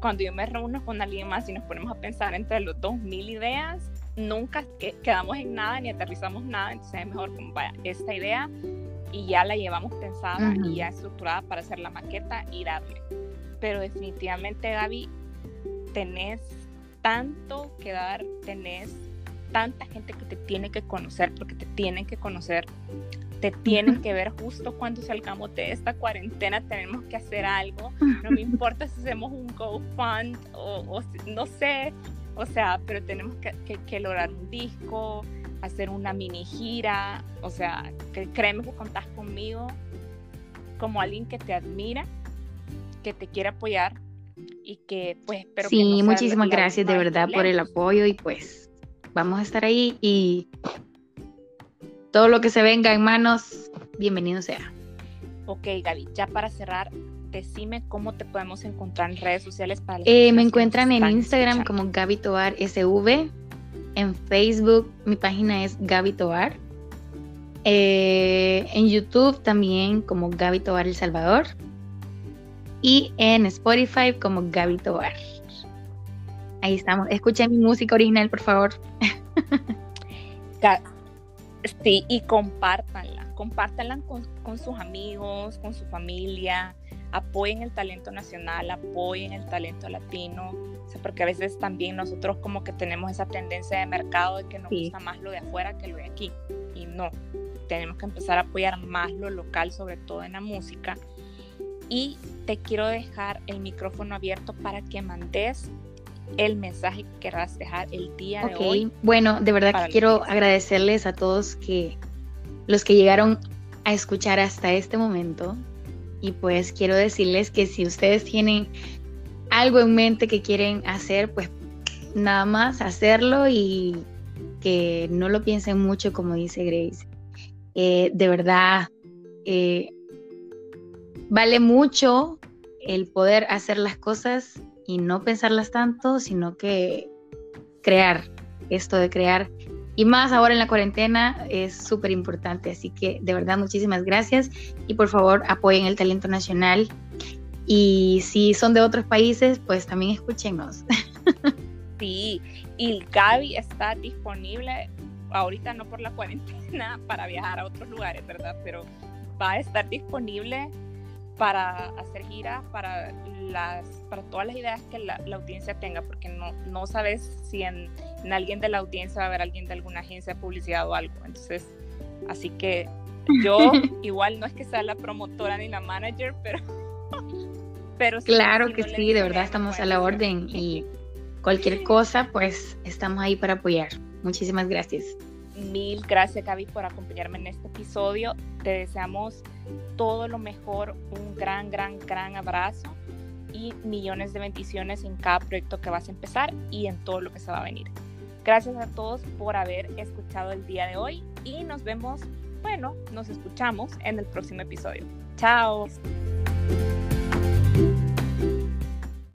cuando yo me reúno con alguien más y nos ponemos a pensar entre los dos mil ideas, nunca quedamos en nada ni aterrizamos nada, entonces es mejor como, vaya, esta idea y ya la llevamos pensada y ya estructurada para hacer la maqueta y darle. Pero definitivamente, Gaby, tenés tanto que dar, tenés tanta gente que te tiene que conocer, porque te tienen que conocer, te tienen que ver justo cuando salgamos de esta cuarentena, tenemos que hacer algo, no me importa si hacemos un GoFund o, o no sé, o sea, pero tenemos que, que, lograr un disco, hacer una mini gira, o sea, que, créeme que contás conmigo como alguien que te admira, que te quiere apoyar, y que pues espero sí, muchísimas gracias de verdad por el apoyo y pues vamos a estar ahí y todo lo que se venga en manos, bienvenido sea. Ok, Gaby, ya para cerrar, decime cómo te podemos encontrar en redes sociales para eh, Me encuentran en Instagram como Gaby Toar SV, en Facebook mi página es Gaby Toar, eh, en YouTube también como Gaby Toar El Salvador y en Spotify como Gaby Tobar. Ahí estamos. Escuchen mi música original, por favor. Sí, y compártanla. Compártanla con, sus amigos, con su familia. Apoyen el talento nacional, apoyen el talento latino. Porque a veces también nosotros como que tenemos esa tendencia de mercado de que nos gusta más lo de afuera que lo de aquí. Y no, tenemos que empezar a apoyar más lo local, sobre todo en la música y te quiero dejar el micrófono abierto para que mandes el mensaje que querrás dejar el día de hoy. Bueno, de verdad que quiero agradecerles a todos que los que llegaron a escuchar hasta este momento y pues quiero decirles que si ustedes tienen algo en mente que quieren hacer, pues nada más hacerlo y que no lo piensen mucho como dice Grace. Eh, de verdad, eh, vale mucho el poder hacer las cosas y no pensarlas tanto, sino que crear, esto de crear. Y más ahora en la cuarentena es súper importante. Así que de verdad muchísimas gracias y por favor apoyen el talento nacional. Y si son de otros países, pues también escúchenos. Sí, y Gaby está disponible ahorita no por la cuarentena para viajar a otros lugares, ¿verdad? Pero va a estar disponible para hacer giras, para, las, para todas las ideas que la, audiencia tenga, porque no, no sabes si en, alguien de la audiencia va a haber alguien de alguna agencia de publicidad o algo. Entonces, así que yo igual no es que sea la promotora ni la manager, pero... pero claro que sí, de verdad estamos a la orden y cualquier cosa, pues estamos ahí para apoyar. Muchísimas gracias. Mil gracias, Gaby, por acompañarme en este episodio. Te deseamos todo lo mejor, un gran, gran, gran abrazo y millones de bendiciones en cada proyecto que vas a empezar y en todo lo que se va a venir. Gracias a todos por haber escuchado el día de hoy y nos vemos, bueno, nos escuchamos en el próximo episodio. Chao.